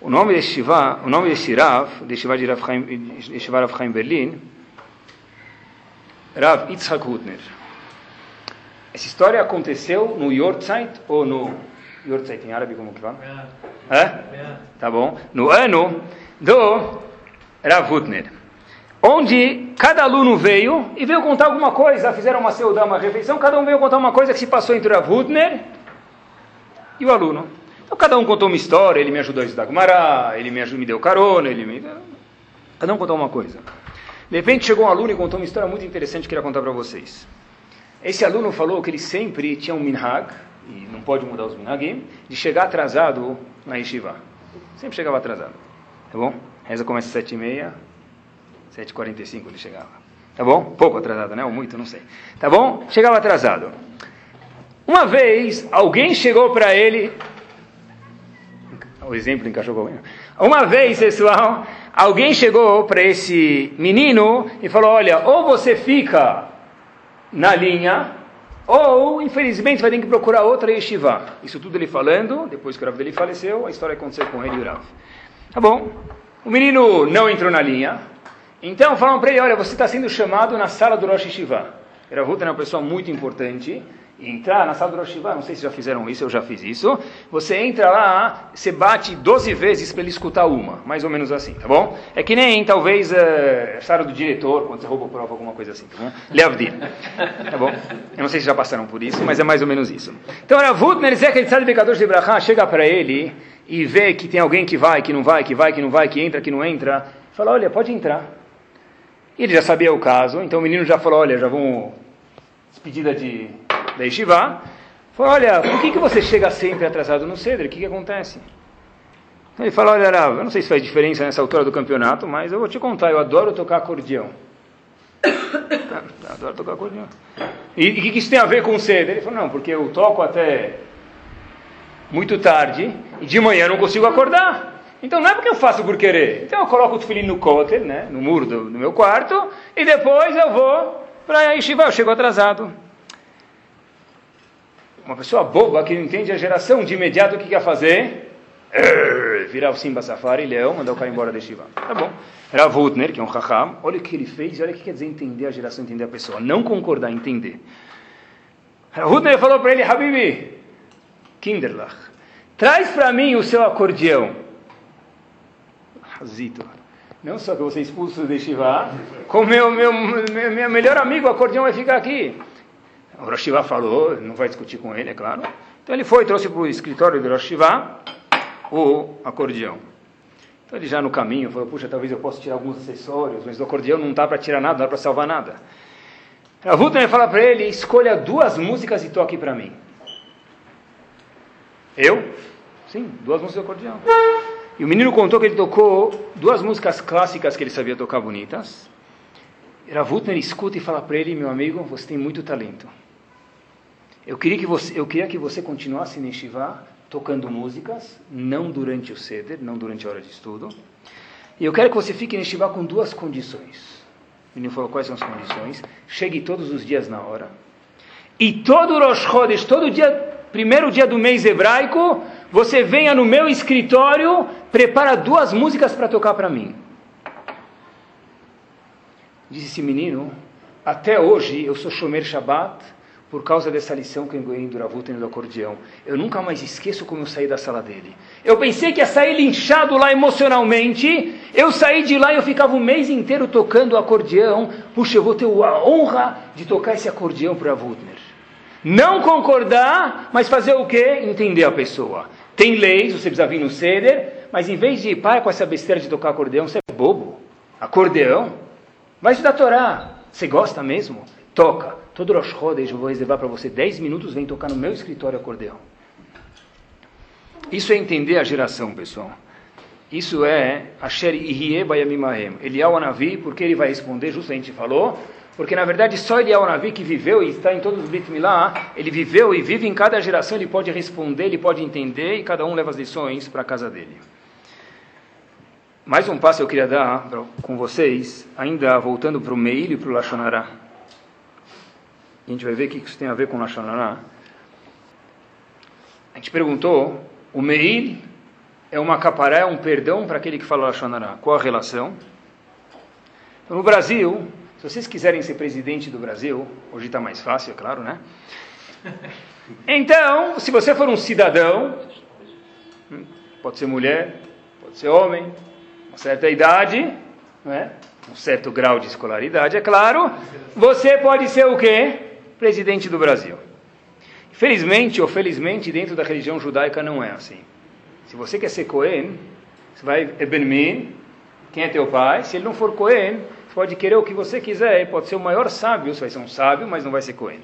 O nome de Yeshiva, o nome de Shirav, de Yeshiva de Rav Chaim, Rav Berlin, Rav Yitzhak Hutner. Essa história aconteceu no Yortzeit ou no Yortzeit em árabe como que fala? É? é? Tá bom. No ano do Rav Hutner, onde cada aluno veio e veio contar alguma coisa, fizeram uma seudá, uma refeição, cada um veio contar uma coisa que se passou entre o Rav Hutner e o aluno. Então cada um contou uma história, ele me ajudou a estudar Gumará, ele me, ajudou, me deu carona, ele me... Cada um contou uma coisa. De repente chegou um aluno e contou uma história muito interessante que eu queria contar para vocês. Esse aluno falou que ele sempre tinha um minhag, e não pode mudar os minhagim, de chegar atrasado na yeshiva. Sempre chegava atrasado. Tá bom? Reza começa às sete e meia, sete e quarenta e cinco ele chegava. Tá bom? Pouco atrasado, né? Ou muito, não sei. Tá bom? Chegava atrasado. Uma vez, alguém chegou para ele... O exemplo encaixou com Uma vez, pessoal, alguém chegou para esse menino e falou, olha, ou você fica na linha, ou, infelizmente, vai ter que procurar outra yeshiva. Isso tudo ele falando, depois que o Rav dele faleceu, a história aconteceu com ele e o Rav. Tá bom. O menino não entrou na linha, então falaram para ele, olha, você está sendo chamado na sala do Rosh Yeshiva. Rav é uma pessoa muito importante, entrar na sala do Rosh não sei se já fizeram isso, eu já fiz isso. Você entra lá, você bate 12 vezes para ele escutar uma, mais ou menos assim, tá bom? É que nem talvez uh, a sala do diretor, quando você rouba prova, alguma coisa assim, tá bom? Leavdil, tá bom? Eu não sei se já passaram por isso, mas é mais ou menos isso. Então, Ravut Merzek, ele sabe pecador de Brachá, chega para ele e vê que tem alguém que vai, que não vai, que vai, que não vai, que entra, que não entra. Fala, olha, pode entrar. Ele já sabia o caso, então o menino já falou, olha, já vamos despedida de da Yeshiva, falou, olha, por que, que você chega sempre atrasado no Cedro? O que, que acontece? Ele falou, olha, Rav, eu não sei se faz diferença nessa altura do campeonato, mas eu vou te contar, eu adoro tocar acordeão. adoro tocar acordeão. E o que, que isso tem a ver com Cedro? Ele falou, não, porque eu toco até muito tarde e de manhã eu não consigo acordar. Então não é porque eu faço por querer. Então eu coloco o tefilim no cóter, né, no muro do, do meu quarto, e depois eu vou para a Yeshiva, eu chego atrasado uma pessoa boba que não entende a geração, de imediato o que quer fazer? virar o Simba Safari, leão, mandar o cara embora da Shiva. Tá bom. Rav Hutner, que é um Raham, olha o que ele fez, olha o que quer dizer entender a geração, entender a pessoa. Não concordar, entender. Rav falou para ele, Habibi, Kinderlach, traz para mim o seu acordeão. Razito. Não só que ser expulso de Shiva, como meu, meu, meu melhor amigo, o acordeão vai ficar aqui. O Rosh falou, não vai discutir com ele, é claro. Então ele foi, trouxe para o escritório do Rosh o acordeão. Então ele já no caminho falou, puxa, talvez eu possa tirar alguns acessórios, mas do acordeão não dá para tirar nada, não dá para salvar nada. Vultan fala para ele, escolha duas músicas e toque para mim. Eu? Sim, duas músicas do acordeão. E o menino contou que ele tocou duas músicas clássicas que ele sabia tocar bonitas. Ravutner escuta e fala para ele, meu amigo, você tem muito talento. Eu queria que você, eu queria que você continuasse em Shiva tocando músicas, não durante o Seder, não durante a hora de estudo. E eu quero que você fique em Shiva com duas condições. O menino falou, quais são as condições? Chegue todos os dias na hora. E todo Rosh Chodesh, todo dia, primeiro dia do mês hebraico, você venha no meu escritório, prepara duas músicas para tocar para mim. Diz esse menino, até hoje eu sou Shomer Shabbat, por causa dessa lição que eu ganhei do Ravuten do acordeão. Eu nunca mais esqueço como eu saí da sala dele. Eu pensei que ia sair linchado lá emocionalmente. Eu saí de lá e eu ficava um mês inteiro tocando o acordeão. Puxa, eu vou ter a honra de tocar esse acordeão para Ravutner. Não concordar, mas fazer o quê? Entender a pessoa. Tem leis, você precisa vir no ceder, mas em vez de ir para com essa besteira de tocar acordeão, você é bobo. Acordeão? Vai estudar Torá. Você gosta mesmo? Toca. Todo Rosh Chodesh eu vou reservar para você 10 minutos, vem tocar no meu escritório acordeão. Isso é entender a geração, pessoal. Isso é Asher Ihye Bayamimahem. Eliyahu Anavi, porque ele vai responder, justamente falou, porque na verdade só Eliyahu Anavi que viveu e está em todos os Brit Milá, ele viveu e vive em cada geração, ele pode responder, ele pode entender e cada um leva as lições para a casa dele. Mais um passo eu queria dar com vocês, ainda voltando para o Meil e para o A gente vai ver o que isso tem a ver com o Lashonará. A gente perguntou, o Meil é uma caparé, é um perdão para aquele que fala Lashonará. Qual a relação? Então, no Brasil, se vocês quiserem ser presidente do Brasil, hoje está mais fácil, é claro, né? Então, se você for um cidadão, pode ser mulher, pode ser homem, uma certa idade, né? um certo grau de escolaridade, é claro, você pode ser o quê? Presidente do Brasil. Felizmente ou felizmente, dentro da religião judaica não é assim. Se você quer ser Cohen, você vai Ebenmin, quem é teu pai? Se ele não for Cohen, você pode querer o que você quiser, pode ser o maior sábio, você vai ser um sábio, mas não vai ser Cohen.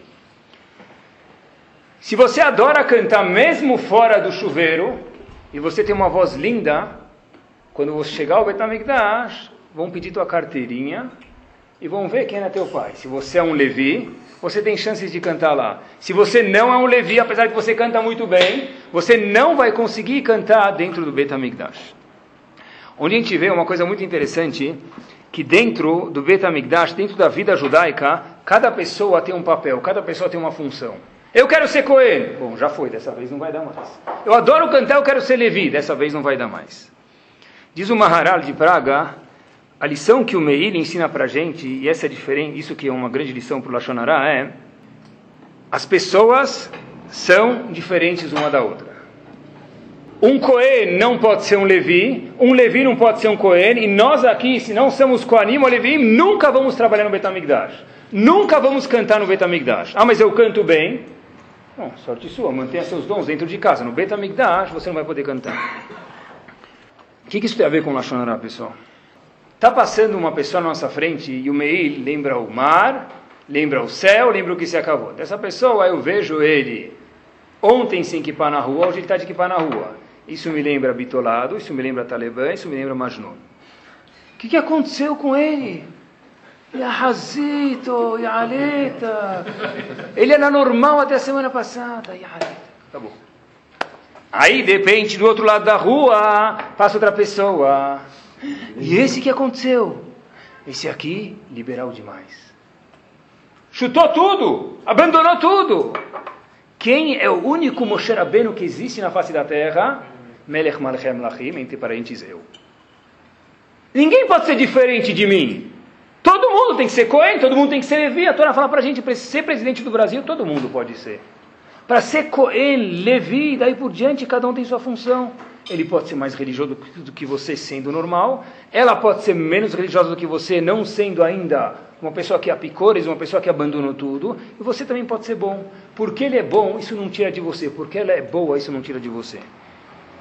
Se você adora cantar mesmo fora do chuveiro, e você tem uma voz linda, quando você chegar ao Betamigdash, vão pedir tua carteirinha e vão ver quem é teu pai. Se você é um Levi, você tem chances de cantar lá. Se você não é um Levi, apesar de você canta muito bem, você não vai conseguir cantar dentro do Betamigdash. Onde a gente vê uma coisa muito interessante, que dentro do Betamigdash, dentro da vida judaica, cada pessoa tem um papel, cada pessoa tem uma função. Eu quero ser Cohen. Bom, já foi, dessa vez não vai dar mais. Eu adoro cantar, eu quero ser Levi. Dessa vez não vai dar mais. Diz o Maharal de Praga, a lição que o Meir ensina para a gente, e essa é diferente, isso que é uma grande lição para o Lashonará, é as pessoas são diferentes uma da outra. Um Cohen não pode ser um Levi, um Levi não pode ser um Cohen, e nós aqui, se não somos Koanim ou Levi, nunca vamos trabalhar no Betamigdash. Nunca vamos cantar no Betamigdash. Ah, mas eu canto bem. Bom, sorte sua, mantenha seus dons dentro de casa. No Betamigdash você não vai poder cantar. O que, que isso tem a ver com Lashonará, pessoal? Está passando uma pessoa na nossa frente e o Meil lembra o mar, lembra o céu, lembra o que se acabou. Dessa pessoa eu vejo ele ontem sem equipar na rua, hoje ele está de equipar na rua. Isso me lembra Bitolado, isso me lembra Talibã, isso me lembra Majnun. O que, que aconteceu com ele? Yahazito, Yaleta. Ele era normal até a semana passada. Yaleta. Acabou. Aí, de repente, do outro lado da rua, passa outra pessoa. E esse que aconteceu? Esse aqui, liberal demais. Chutou tudo, abandonou tudo. Quem é o único Moshe Rabbeinu que existe na face da terra? Melech Malchem Lachim, entre parênteses eu. Ninguém pode ser diferente de mim. Todo mundo tem que ser Cohen, todo mundo tem que ser Levi. A Torá fala para a gente, para ser presidente do Brasil, todo mundo pode ser. Para ser Cohen, Levi, daí por diante, cada um tem sua função. Ele pode ser mais religioso do que você sendo normal. Ela pode ser menos religiosa do que você, não sendo ainda uma pessoa que apicores, uma pessoa que abandonou tudo. E você também pode ser bom. Porque ele é bom, isso não tira de você. Porque ela é boa, isso não tira de você.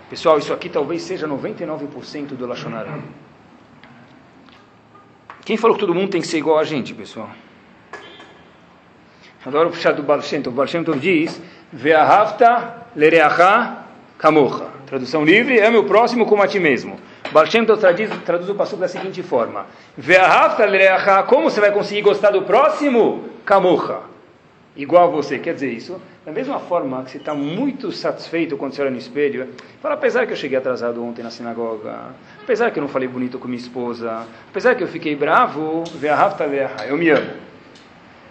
Pessoal, isso aqui talvez seja 99% do Lachonará. Quem falou que todo mundo tem que ser igual a gente, pessoal? Adoro puxar do Baal. O Tov diz Ve'ahavta lereacha kamocha. Tradução livre, ame o próximo como a ti mesmo. Tov traduz, traduz o passo da seguinte forma. Como você vai conseguir gostar do próximo? Kamocha. Igual a você, quer dizer isso? Da mesma forma que você está muito satisfeito quando você olha no espelho, fala, apesar que eu cheguei atrasado ontem na sinagoga, apesar que eu não falei bonito com minha esposa, apesar que eu fiquei bravo, eu me amo.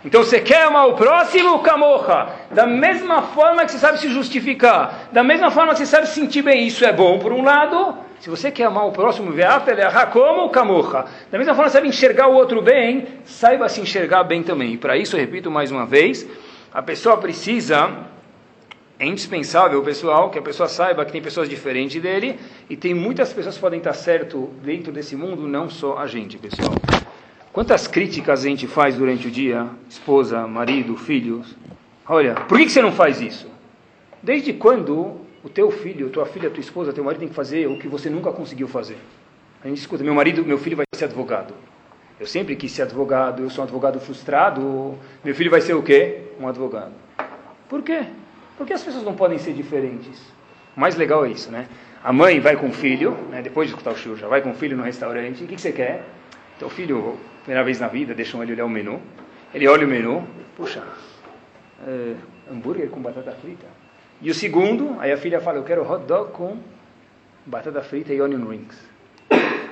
Então você quer amar o próximo, camorra. Da mesma forma que você sabe se justificar, da mesma forma que você sabe se sentir bem, isso é bom por um lado. Se você quer amar o próximo, como camorra. Da mesma forma sabe enxergar o outro bem, saiba se enxergar bem também. E para isso, eu repito mais uma vez, a pessoa precisa, é indispensável, pessoal, que a pessoa saiba que tem pessoas diferentes dele e tem muitas pessoas que podem estar certo dentro desse mundo, não só a gente, pessoal. Quantas críticas a gente faz durante o dia? Esposa, marido, filhos. Olha, por que, você não faz isso? Desde quando o teu filho, tua filha, tua esposa, teu marido tem que fazer o que você nunca conseguiu fazer? A gente escuta, meu marido, meu filho vai ser advogado. Eu sempre quis ser advogado, eu sou um advogado frustrado. Meu filho vai ser o quê? Um advogado. Por quê? Porque as pessoas não podem ser diferentes. O mais legal é isso, né? A mãe vai com o filho, né, depois de escutar o show, já vai com o filho no restaurante. O que, que você quer? Teu filho, primeira vez na vida, deixam ele olhar o menu. Ele olha o menu, puxa, é, hambúrguer com batata frita. E o segundo, aí a filha fala, eu quero hot dog com batata frita e onion rings.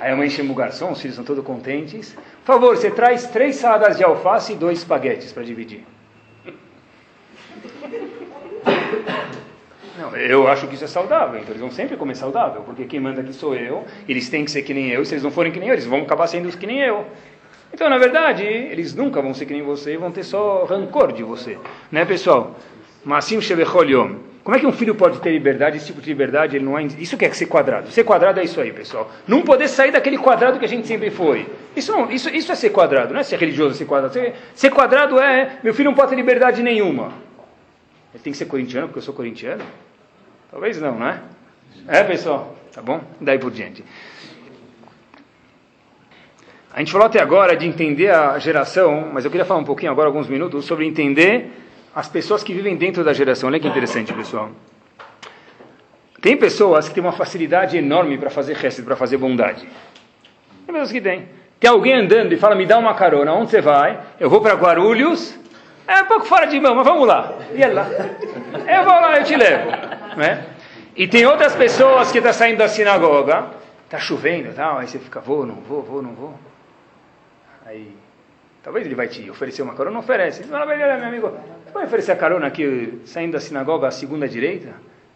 Aí a mãe chama o garçom, os filhos são todos contentes. Por favor, você traz três saladas de alface e dois espaguetes para dividir. Não, eu acho que isso é saudável, então eles vão sempre comer saudável, porque quem manda aqui sou eu, eles têm que ser que nem eu, e se eles não forem que nem eu, eles vão acabar sendo que nem eu. Então, na verdade, eles nunca vão ser que nem você e vão ter só rancor de você. Né, pessoal? Massim Shevechol Como é que um filho pode ter liberdade? Esse tipo de liberdade, ele não é... Isso que é ser quadrado. Ser quadrado é isso aí, pessoal. Não poder sair daquele quadrado que a gente sempre foi. Isso, não, isso, isso é ser quadrado, não é ser religioso, ser quadrado. Ser, ser quadrado é, meu filho não pode ter liberdade nenhuma. Ele tem que ser corintiano porque eu sou corintiano? Talvez não, não é? É, pessoal? Tá bom? Daí por diante. A gente falou até agora de entender a geração, mas eu queria falar um pouquinho agora, alguns minutos, sobre entender as pessoas que vivem dentro da geração. Olha que interessante, pessoal. Tem pessoas que têm uma facilidade enorme para fazer resto, para fazer bondade. Tem pessoas que têm. Tem alguém andando e fala, me dá uma carona, onde você vai? Eu vou para Guarulhos. É um pouco fora de mão, mas vamos lá. E lá. Eu vou lá, eu te levo. Né? E tem outras pessoas que estão tá saindo da sinagoga, está chovendo, tal, aí você fica, vou, não vou, vou, não vou. Aí, talvez ele vai te oferecer uma carona, não oferece. Ele fala, meu amigo, você vai oferecer a carona aqui, saindo da sinagoga à segunda direita?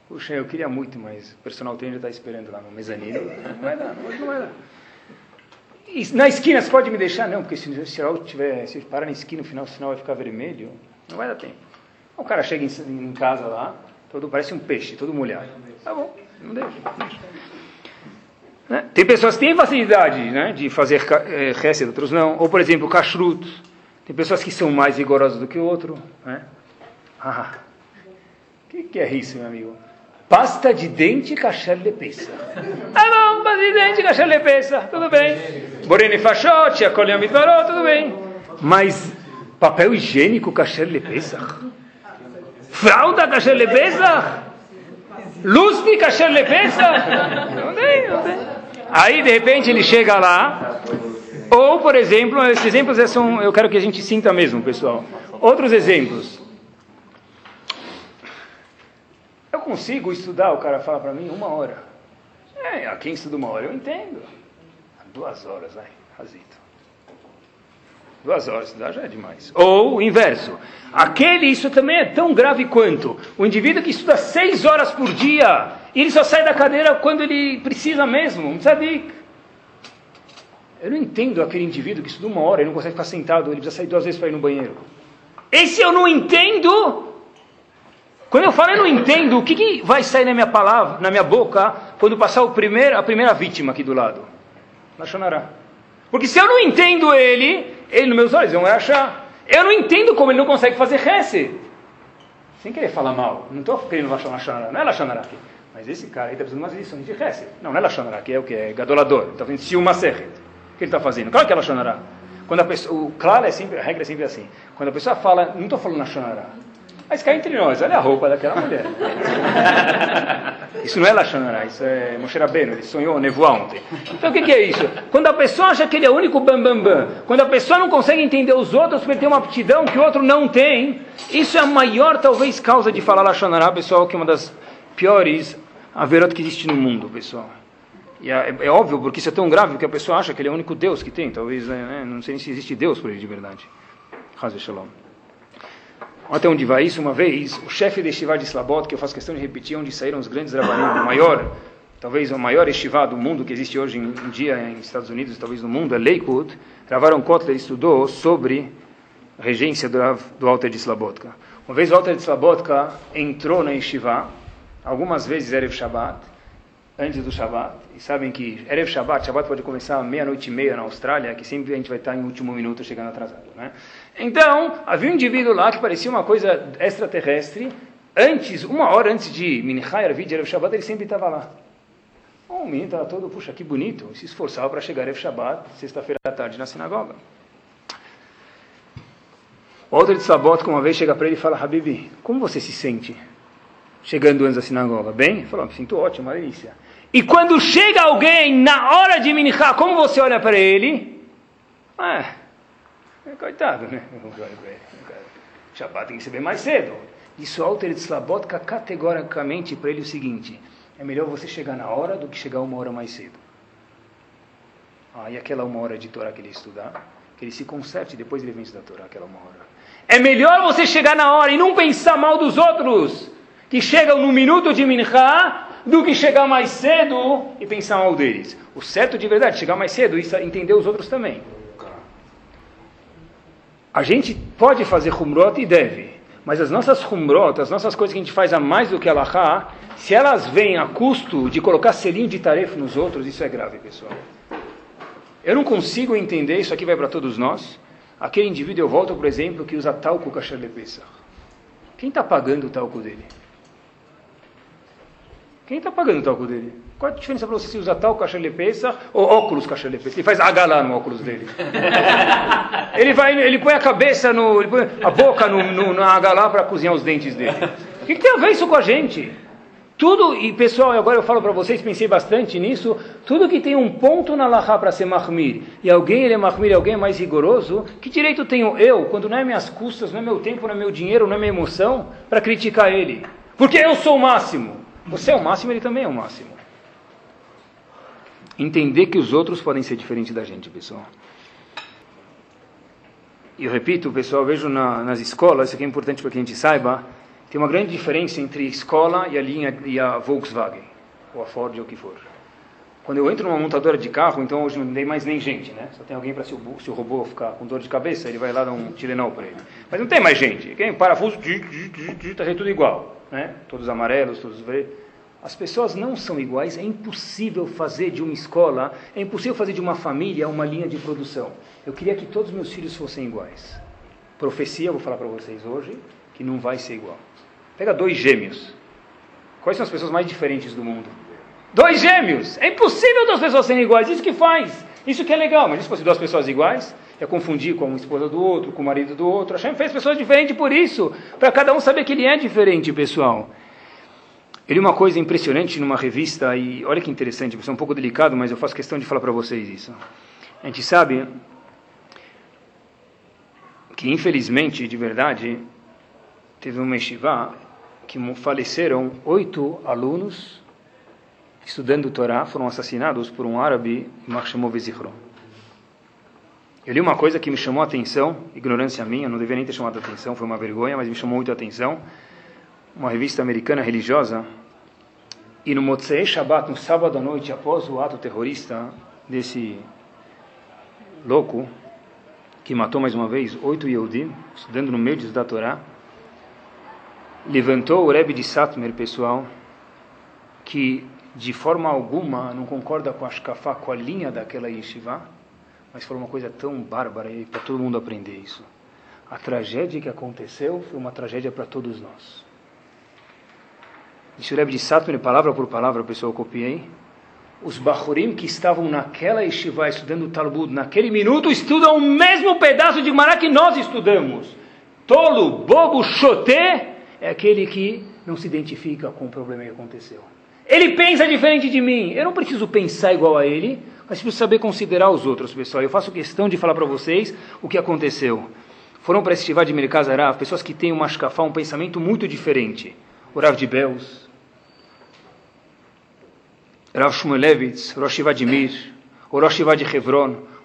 Puxa, eu queria muito, mas o personal trainer está esperando lá no mezanino. Não vai dar, não vai dar. E na esquina, você pode me deixar? Não, porque se o sinal tiver, se parar na esquina, no final o sinal vai ficar vermelho, não vai dar tempo. O cara chega em, em casa lá, todo parece um peixe, todo molhado. Tá bom, não deixa. Né? Tem pessoas que têm facilidade né, de fazer é, outros não. Ou, por exemplo, kashrut. Tem pessoas que são mais rigorosas do que o outro. Né? Ah, o que, que é isso, meu amigo? Pasta de dente kasher lepesa. Ah, bom, pasta de dente kasher lepesa. Tudo bem. Borene fachote, acolhe mitvarot, tudo bem. Mas papel higiênico kasher lepesa? Fralda kasher lepesa? Luz de kasher lepesa? Não tem, não tem. Aí, de repente, ele chega lá. Ou, por exemplo, esses exemplos são, eu quero que a gente sinta mesmo, pessoal. Outros exemplos. Eu consigo estudar, o cara fala para mim, uma hora. É, quem estuda uma hora, eu entendo. Duas horas, vai, razito. Duas horas estudar já é demais. Ou o inverso. Aquele, isso também é tão grave quanto o indivíduo que estuda seis horas por dia e ele só sai da cadeira quando ele precisa mesmo. Um tzadik. Eu não entendo aquele indivíduo que estuda uma hora e não consegue ficar sentado, ele precisa sair duas vezes para ir no banheiro. Esse eu não entendo. Quando eu falo eu não entendo, o que, que vai sair na minha palavra, na minha boca, quando passar o primeiro, a primeira vítima aqui do lado? Lachonará. Porque se eu não entendo ele, ele nos meus olhos vai achar. Eu não entendo como ele não consegue fazer rece. Sem querer falar mal. Não estou querendo Lachonará. Não é Lachonará aqui. Mas esse cara aí está precisando de umas lições de Hesed. Não, não é Lachonará, que é o que? É gadolador. Está fazendo Siuma Sechet. O que ele está fazendo? Claro que é Lachonará. Quando a pessoa, o claro é sempre, a regra é sempre assim. Quando a pessoa fala, não estou falando Lachonará. Mas cai entre nós, olha a roupa daquela mulher. isso não é Lachonará, isso é Moshe Rabbeinu, ele sonhou nevoar ontem. Então o que, que, é isso? Quando a pessoa acha que ele é o único bambambam, bam, bam, quando a pessoa não consegue entender os outros porque tem uma aptidão que o outro não tem, isso é a maior, talvez, causa de falar Lachonará, pessoal, que é uma das piores averot que existe no mundo, pessoal. E é, é, óbvio, porque isso é tão grave que a pessoa acha que ele é o único Deus que tem. Talvez, né, né não sei se existe Deus por ele de verdade. Hazel Shalom. Até onde vai isso? Uma vez, o chefe de Estivá de Slabot, que eu faço questão de repetir, onde saíram os grandes rabanim, o maior, talvez o maior Estivá do mundo que existe hoje em, em dia em Estados Unidos, talvez no mundo, é Lakewood. Ravaron Kotler estudou sobre regência do, do Alter de Slabotka. Uma vez o Alter de Slabotka entrou na Estivá, algumas vezes Erev Shabbat, antes do Shabat. E sabem que Erev Shabat, Shabat pode começar meia-noite e meia na Austrália, que sempre a gente vai estar em último minuto chegando atrasado. Né? Então, havia um indivíduo lá que parecia uma coisa extraterrestre. Antes, uma hora antes de Minchai, Arvid, Erev Shabat, ele sempre estava lá. O menino estava todo, puxa, que bonito, se esforçava para chegar Erev Shabat, sexta-feira à tarde, na sinagoga. Outro de Sabot, uma vez, chega para ele e fala, Habibi, como você se sente chegando antes da sinagoga? Bem? Ele falou, me sinto ótimo, uma delícia. E quando chega alguém na hora de Minchá, como você olha para ele? Ah, coitado, né? Shabbat tem que bem mais cedo. Isso Alter de Slabotka categoricamente para ele o seguinte: é melhor você chegar na hora do que chegar uma hora mais cedo. Ah, e aquela uma hora de Torá que ele estudar, que ele se conserte depois ele vem estudar Torá, aquela uma hora. É melhor você chegar na hora e não pensar mal dos outros, que chegam no minuto de Minchá, do que chegar mais cedo e pensar mal deles. O certo de verdade, chegar mais cedo e entender os outros também. A gente pode fazer humrot e deve, mas as nossas humrot, as nossas coisas que a gente faz a mais do que Allah, se elas vêm a custo de colocar selinho de tarefa nos outros, isso é grave, pessoal. Eu não consigo entender, isso aqui vai para todos nós. Aquele indivíduo, eu volto, por exemplo, que usa talco kasher de Pesach. Quem está pagando o talco dele? Quem está pagando o talco dele? Qual a diferença para você se usa talco kasher de Pesach ou óculos kasher de Pesach? Ele faz H no óculos dele. ele, vai, ele põe a cabeça, no, ele põe a boca no, no, na H para cozinhar os dentes dele. O que, que tem a ver isso com a gente? Tudo, e pessoal, agora eu falo para vocês, pensei bastante nisso, tudo que tem um ponto na Lahá para ser mahmir, e alguém ele é mahmir alguém é mais rigoroso, que direito tenho eu, quando não é minhas custas, não é meu tempo, não é meu dinheiro, não é minha emoção, para criticar ele? Porque eu sou o máximo. Você é o máximo, ele também é o máximo. Entender que os outros podem ser diferentes da gente, pessoal. E eu repito, pessoal, vejo na, nas escolas, isso aqui é importante para que a gente saiba, tem uma grande diferença entre escola e a linha e a Volkswagen, ou a Ford, ou o que for. Quando eu entro numa montadora de carro, então hoje não tem mais nem gente, né? Só tem alguém para se, se, o robô ficar com dor de cabeça, ele vai lá dar um Tilenol para ele. Mas não tem mais gente. Quem parafuso, está tudo igual, né? Todos amarelos, todos verdes. As pessoas não são iguais, é impossível fazer de uma escola, é impossível fazer de uma família uma linha de produção. Eu queria que todos meus filhos fossem iguais. Profecia, vou falar para vocês hoje, que não vai ser igual. Pega dois gêmeos. Quais são as pessoas mais diferentes do mundo? Dois gêmeos! É impossível duas pessoas serem iguais. Isso que faz. Isso que é legal. Mas se fosse duas pessoas iguais, é confundir com a esposa do outro, com o marido do outro. Hashem fez pessoas diferentes por isso. Para cada um saber que ele é diferente, pessoal. Eu li uma coisa impressionante numa revista, e olha que interessante, é um pouco delicado, mas eu faço questão de falar para vocês isso. A gente sabe que, infelizmente, de verdade, teve uma yeshiva que faleceram oito alunos estudando o Torá, foram assassinados por um árabe, Marshamo Vezichron. Eu li uma coisa que me chamou a atenção, ignorância minha, não deveria nem ter chamado a atenção, foi uma vergonha, mas me chamou muito a atenção. Uma revista americana religiosa, e no Motzei Shabbat, no sábado à noite, após o ato terrorista desse louco, que matou mais uma vez oito Yehudim, estudando no meio da Torá, levantou o Rebbe de Satmer, pessoal, que de forma alguma não concorda com a Shkafá, com a linha daquela yeshiva, mas falou uma coisa tão bárbara e para todo mundo aprender isso. A tragédia que aconteceu foi uma tragédia para todos nós. Isso o Rebbe de Satmer, palavra por palavra, pessoal, eu copiei. Os Bahurim que estavam naquela yeshiva estudando o Talmud, naquele minuto, estudam o mesmo pedaço de Mará que nós estudamos. Tolo, bobo, choté, é aquele que não se identifica com o problema que aconteceu. Ele pensa diferente de mim. Eu não preciso pensar igual a ele, mas preciso saber considerar os outros, pessoal. Eu faço questão de falar para vocês o que aconteceu. Foram para esse estivar de Merkaz pessoas que têm uma shkafá, um pensamento muito diferente. O Rav de Beus, Rav Shmulevitz, Rosh Vladimir, o Rosh de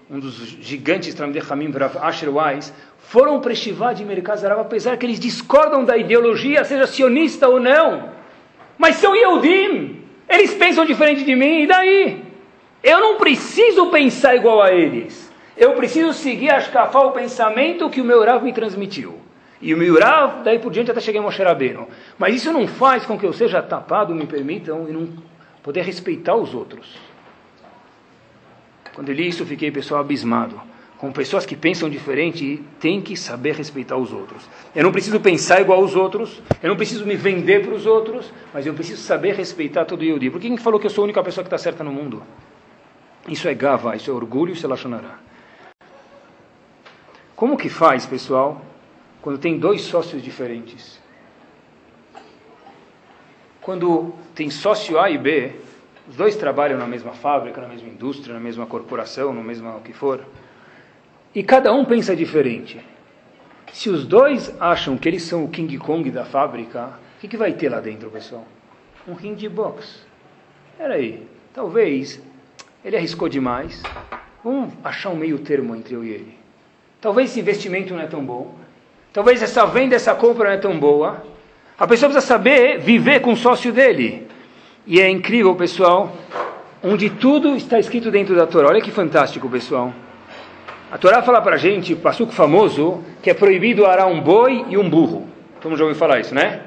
um dos gigantes Tramdei Hamim, Rav Asher Weiss, foram para Shivá de Merkaz apesar que eles discordam da ideologia, seja sionista ou não. Mas são Yehudim. Eles pensam diferente de mim, e daí? Eu não preciso pensar igual a eles. Eu preciso seguir a Shkafá, o pensamento que o meu Rav me transmitiu. E o meu Rav, daí por diante, até cheguei a Moshe Rabbeinu. Mas isso não faz com que eu seja tapado, me permitam, e não poder respeitar os outros. Quando eu li isso, fiquei, pessoal, abismado. Com pessoas que pensam diferente, tem que saber respeitar os outros. Eu não preciso pensar igual aos outros, eu não preciso me vender para os outros, mas eu preciso saber respeitar todo Yehudi. Por que quem falou que eu sou a única pessoa que está certa no mundo? Isso é gava, isso é orgulho, isso é lachonará. Como que faz, pessoal, quando tem dois sócios diferentes? Quando tem sócio A e B, os dois trabalham na mesma fábrica, na mesma indústria, na mesma corporação, no mesmo o que for, e cada um pensa diferente. Se os dois acham que eles são o King Kong da fábrica, o que, que vai ter lá dentro, pessoal? Um ring de boxe. Peraí, talvez ele arriscou demais. Vamos achar um meio termo entre eu e ele. Talvez esse investimento não é tão bom. Talvez essa venda, essa compra não é tão boa. A pessoa precisa saber viver com o sócio dele. E é incrível, pessoal, onde tudo está escrito dentro da Torá. Olha que fantástico, pessoal. A Torá fala para a gente, o passuco famoso, que é proibido arar um boi e um burro. Todo mundo já ouviu falar isso, né?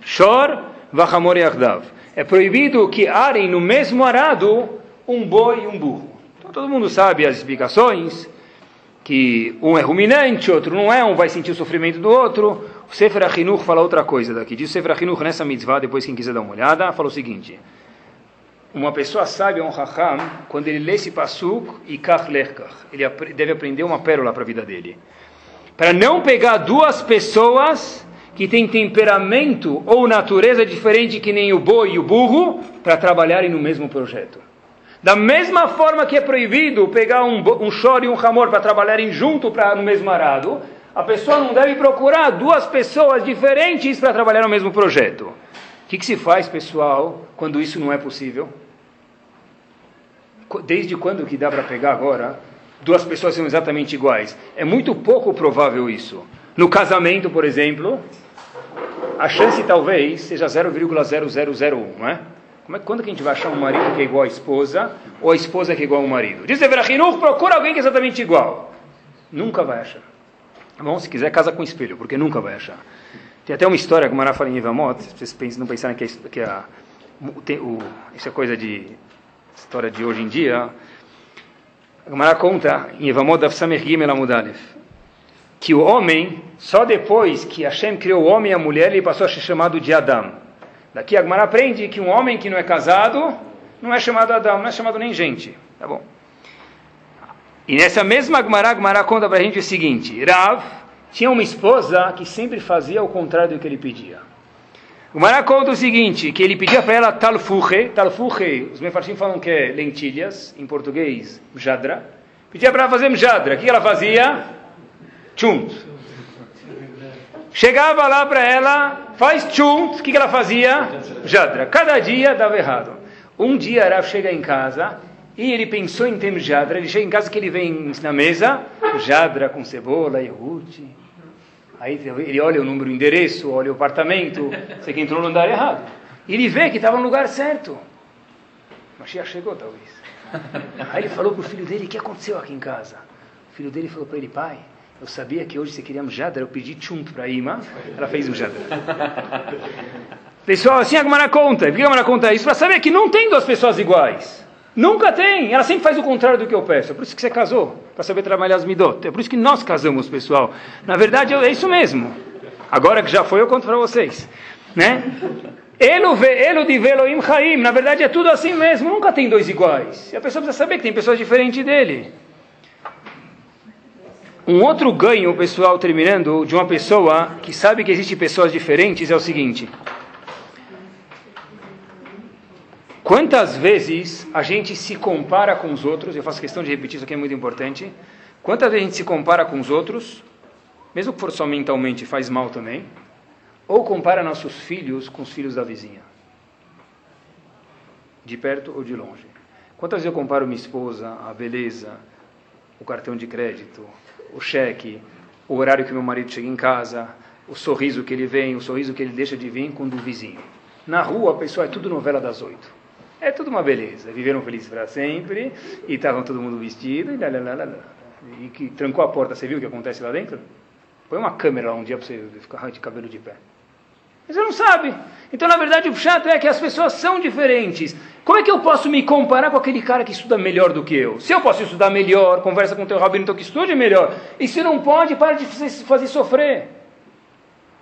Shor vachamor yardav. É proibido que arem no mesmo arado um boi e um burro. Então todo mundo sabe as explicações, que um é ruminante, outro não é, um vai sentir o sofrimento do outro. O Sefer Achinuch fala outra coisa daqui. Diz o Sefer Achinuch nessa mitzvah, depois quem quiser dar uma olhada, fala o seguinte. Uma pessoa sabe, um hacham, quando ele lê esse pasuk, e kach lerkach, ele deve aprender uma pérola para a vida dele. Para não pegar duas pessoas que têm temperamento ou natureza diferente que nem o boi e o burro, para trabalharem no mesmo projeto. Da mesma forma que é proibido pegar um, um choro e um ramor para trabalharem junto no mesmo arado, a pessoa não deve procurar duas pessoas diferentes para trabalhar no mesmo projeto. O que, que se faz, pessoal, quando isso não é possível? Desde quando que dá para pegar agora duas pessoas são exatamente iguais? É muito pouco provável isso. No casamento, por exemplo, a chance talvez seja 0,0001, não é? Como é, quando que a gente vai achar um marido que é igual à esposa, ou a esposa que é igual ao marido? Diz Everachinuch, procura alguém que é exatamente igual. Nunca vai achar. Tá bom, se quiser, casa com espelho, porque nunca vai achar. Tem até uma história que o Mará fala em Ivamot, vocês pensam, não pensarem que, é, que é a, o, isso é coisa de história de hoje em dia. A conta em Ivamot da Elamudalef que o homem, só depois que Hashem criou o homem e a mulher, ele passou a ser chamado de Adam. Daqui a Gemara aprende que um homem que não é casado não é chamado Adão, não é chamado nem gente. Tá bom. E nessa mesma Gemara, Gemara conta para a gente o seguinte: Rav tinha uma esposa que sempre fazia o contrário do que ele pedia. Gemara conta o seguinte: que ele pedia para ela talfuche, talfuche, os mefarshim falam que é lentilhas, em português, mjadra. Pedia para ela fazer mjadra. O que ela fazia? Chunt. Chegava lá para ela, faz chunt, o que, que ela fazia? Jadra. Cada dia dava errado. Um dia Rav chega em casa e ele pensou em ter jadra. Ele chega em casa que ele vem na mesa, jadra com cebola, iogurte. Aí ele olha o número, o endereço, olha o apartamento, sei que entrou no andar errado. E ele vê que estava no lugar certo. Mas já chegou, talvez. Aí ele falou para o filho dele, o que aconteceu aqui em casa? O filho dele falou para ele, pai, eu sabia que hoje você queria mjadra, eu pedi chunt para a Ima, ela fez mjadra. Pessoal, assim a Gemara conta. Por que a Gemara conta isso? Para saber que não tem duas pessoas iguais. Nunca tem. Ela sempre faz o contrário do que eu peço. É por isso que você casou, para saber trabalhar as midot. É por isso que nós casamos, pessoal. Na verdade, é isso mesmo. Agora que já foi, eu conto para vocês. Né? Elo de Veloim Chaim. Na verdade, é tudo assim mesmo. Nunca tem dois iguais. E a pessoa precisa saber que tem pessoas diferentes dele. Um outro ganho, pessoal, terminando, de uma pessoa que sabe que existem pessoas diferentes é o seguinte. Quantas vezes a gente se compara com os outros, eu faço questão de repetir isso aqui, é muito importante. Quantas vezes a gente se compara com os outros, mesmo que for só mentalmente, faz mal também, ou compara nossos filhos com os filhos da vizinha, de perto ou de longe. Quantas vezes eu comparo minha esposa, a beleza, o cartão de crédito, o cheque, o horário que meu marido chega em casa, o sorriso que ele vem, o sorriso que ele deixa de vir com o vizinho. Na rua, pessoal, é tudo novela das oito. É tudo uma beleza. Viveram felizes para sempre e estavam todo mundo vestido e lá, lá, lá, lá, E que trancou a porta, você viu o que acontece lá dentro? Põe uma câmera lá um dia para você ficar de cabelo de pé. Mas você não sabe. Então, na verdade, o chato é que as pessoas são diferentes. Como é que eu posso me comparar com aquele cara que estuda melhor do que eu? Se eu posso estudar melhor, conversa com o teu rabino, então que estude melhor. E se não pode, para de fazer sofrer.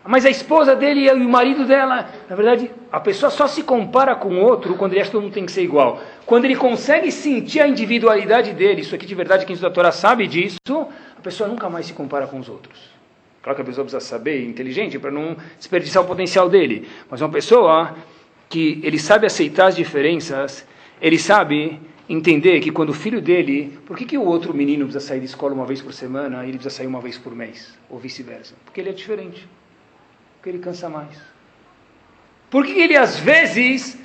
Mas a esposa dele e o marido dela, na verdade, a pessoa só se compara com o outro quando ele acha que todo mundo tem que ser igual. Quando ele consegue sentir a individualidade dele, isso aqui de verdade, quem estuda a Torá sabe disso, a pessoa nunca mais se compara com os outros. Claro que a pessoa precisa saber, inteligente, para não desperdiçar o potencial dele. Mas uma pessoa que ele sabe aceitar as diferenças, ele sabe entender que quando o filho dele, por que, que o outro menino precisa sair de escola uma vez por semana e ele precisa sair uma vez por mês, ou vice-versa? Porque ele é diferente porque ele cansa mais. Porque ele às vezes,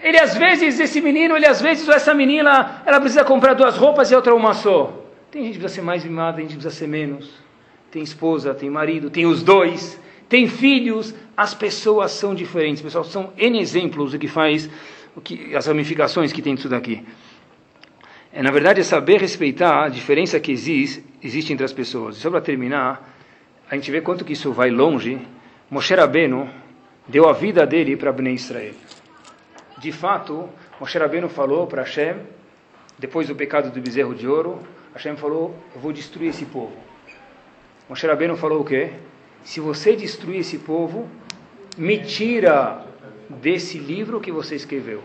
ele às vezes, esse menino, ele às vezes, ou essa menina, ela precisa comprar duas roupas e outra uma só. Tem gente que precisa ser mais mimada, tem gente que precisa ser menos. Tem esposa, tem marido, tem os dois, tem filhos. As pessoas são diferentes. Pessoal, são N exemplos do que faz, o que, as ramificações que tem tudo aqui. É, na verdade, é saber respeitar a diferença que existe, existe entre as pessoas. só para terminar, a gente vê quanto que isso vai longe. Moshe Rabbeinu deu a vida dele para Bnei Israel. De fato, Moshe Rabbeinu falou para Hashem, depois do pecado do bezerro de ouro, Hashem falou, eu vou destruir esse povo. Moshe Rabbeinu falou o quê? Se você destruir esse povo, me tira desse livro que você escreveu.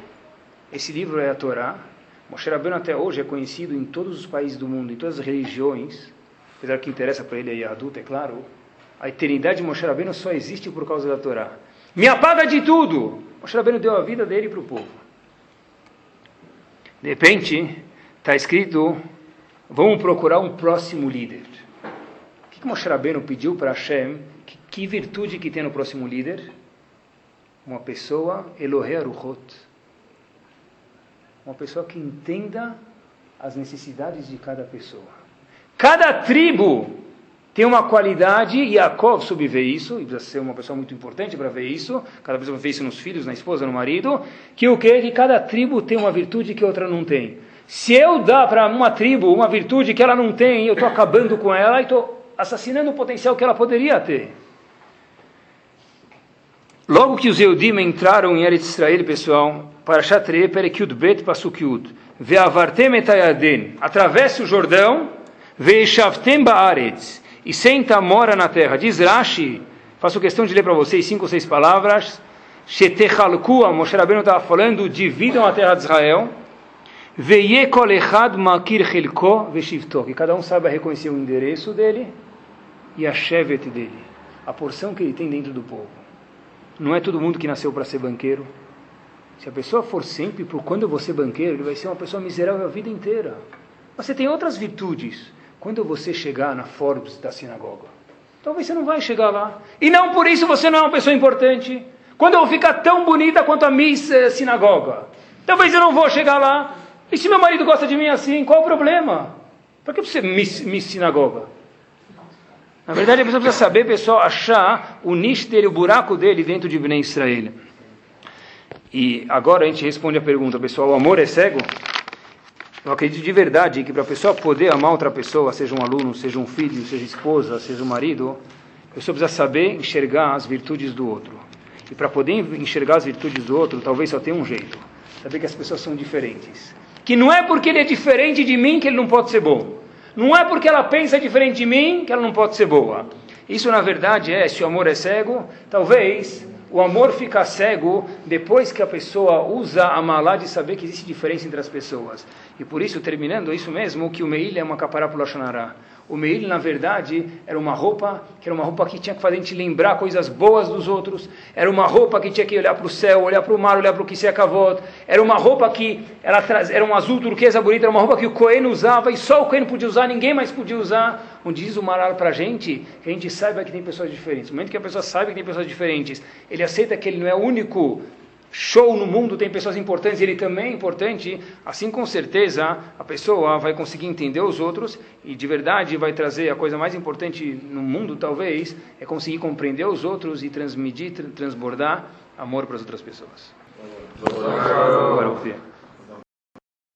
Esse livro é a Torá. Moshe Rabbeinu até hoje é conhecido em todos os países do mundo, em todas as religiões, apesar que interessa para ele é adulto, é claro, a eternidade de Moshe Rabbeinu só existe por causa da Torá. Me apaga de tudo! Moshe Rabbeinu deu a vida dele para o povo. De repente, está escrito, vamos procurar um próximo líder. Moshe Rabbeinu pediu para Hashem? Que, que, virtude que tem no próximo líder? Uma pessoa, Elohe Aruchot. Uma pessoa que entenda as necessidades de cada pessoa. Cada tribo tem uma qualidade, e Yaakov soube ver isso, e precisa ser uma pessoa muito importante para ver isso, cada pessoa vê isso nos filhos, na esposa, no marido, que o que? Que cada tribo tem uma virtude que outra não tem. Se eu dar para uma tribo uma virtude que ela não tem, eu estou acabando com ela e estou assassinando o potencial que ela poderia ter. Logo que os Eudim entraram em Eretz Israel, pessoal, para Shatre, Perekiud Bet, Pasukiud, Ve'avartem etayaden, atravesse o Jordão, Ve'eshavtem ba'aretz, e senta, mora na terra. Diz Rashi, faço questão de ler para vocês cinco ou seis palavras, Shetechalkua, Moshe Rabbeinu estava falando, dividam a terra de Israel, Veye kol echad makir chelko veshivto, que cada um saiba reconhecer o endereço dele e a shevet dele, a porção que ele tem dentro do povo. Não é todo mundo que nasceu para ser banqueiro. Se a pessoa for sempre por quando ser banqueiro, ele vai ser uma pessoa miserável a vida inteira. Você tem outras virtudes. Quando você chegar na Forbes da sinagoga, talvez você não vai chegar lá. E não por isso você não é uma pessoa importante. Quando eu ficar tão bonita quanto a Miss eh, Sinagoga, talvez eu não vou chegar lá. E se meu marido gosta de mim assim, qual o problema? Por que você Miss, miss Sinagoga? Na verdade, a pessoa precisa saber, pessoal, achar o nicho dele, o buraco dele dentro de Bnei Israel. E agora a gente responde a pergunta, pessoal, o amor é cego? Eu acredito de verdade que para a pessoa poder amar outra pessoa, seja um aluno, seja um filho, seja esposa, seja um marido, a pessoa precisa saber enxergar as virtudes do outro. E para poder enxergar as virtudes do outro, talvez só tenha um jeito: saber que as pessoas são diferentes. Que não é porque ele é diferente de mim que ele não pode ser bom. Não é porque ela pensa diferente de mim que ela não pode ser boa. Isso, na verdade, é: se o amor é cego, talvez o amor fica cego depois que a pessoa usa a malá de saber que existe diferença entre as pessoas. E por isso, terminando isso mesmo, que o Meil é uma capará para o Meil, na verdade, era uma roupa que era uma roupa que tinha que fazer a gente lembrar coisas boas dos outros. Era uma roupa que tinha que olhar para o céu, olhar para o mar, olhar para o que se acabou. Era uma roupa que era um azul turquesa bonita, era uma roupa que o Cohen usava e só o Cohen podia usar, ninguém mais podia usar. Onde diz o Maral para a gente que a gente saiba que tem pessoas diferentes. No momento que a pessoa sabe que tem pessoas diferentes, ele aceita que ele não é o único show no mundo tem pessoas importantes, ele também é importante, assim com certeza a pessoa vai conseguir entender os outros e de verdade vai trazer a coisa mais importante no mundo, talvez, é conseguir compreender os outros e transmitir, transbordar amor para as outras pessoas.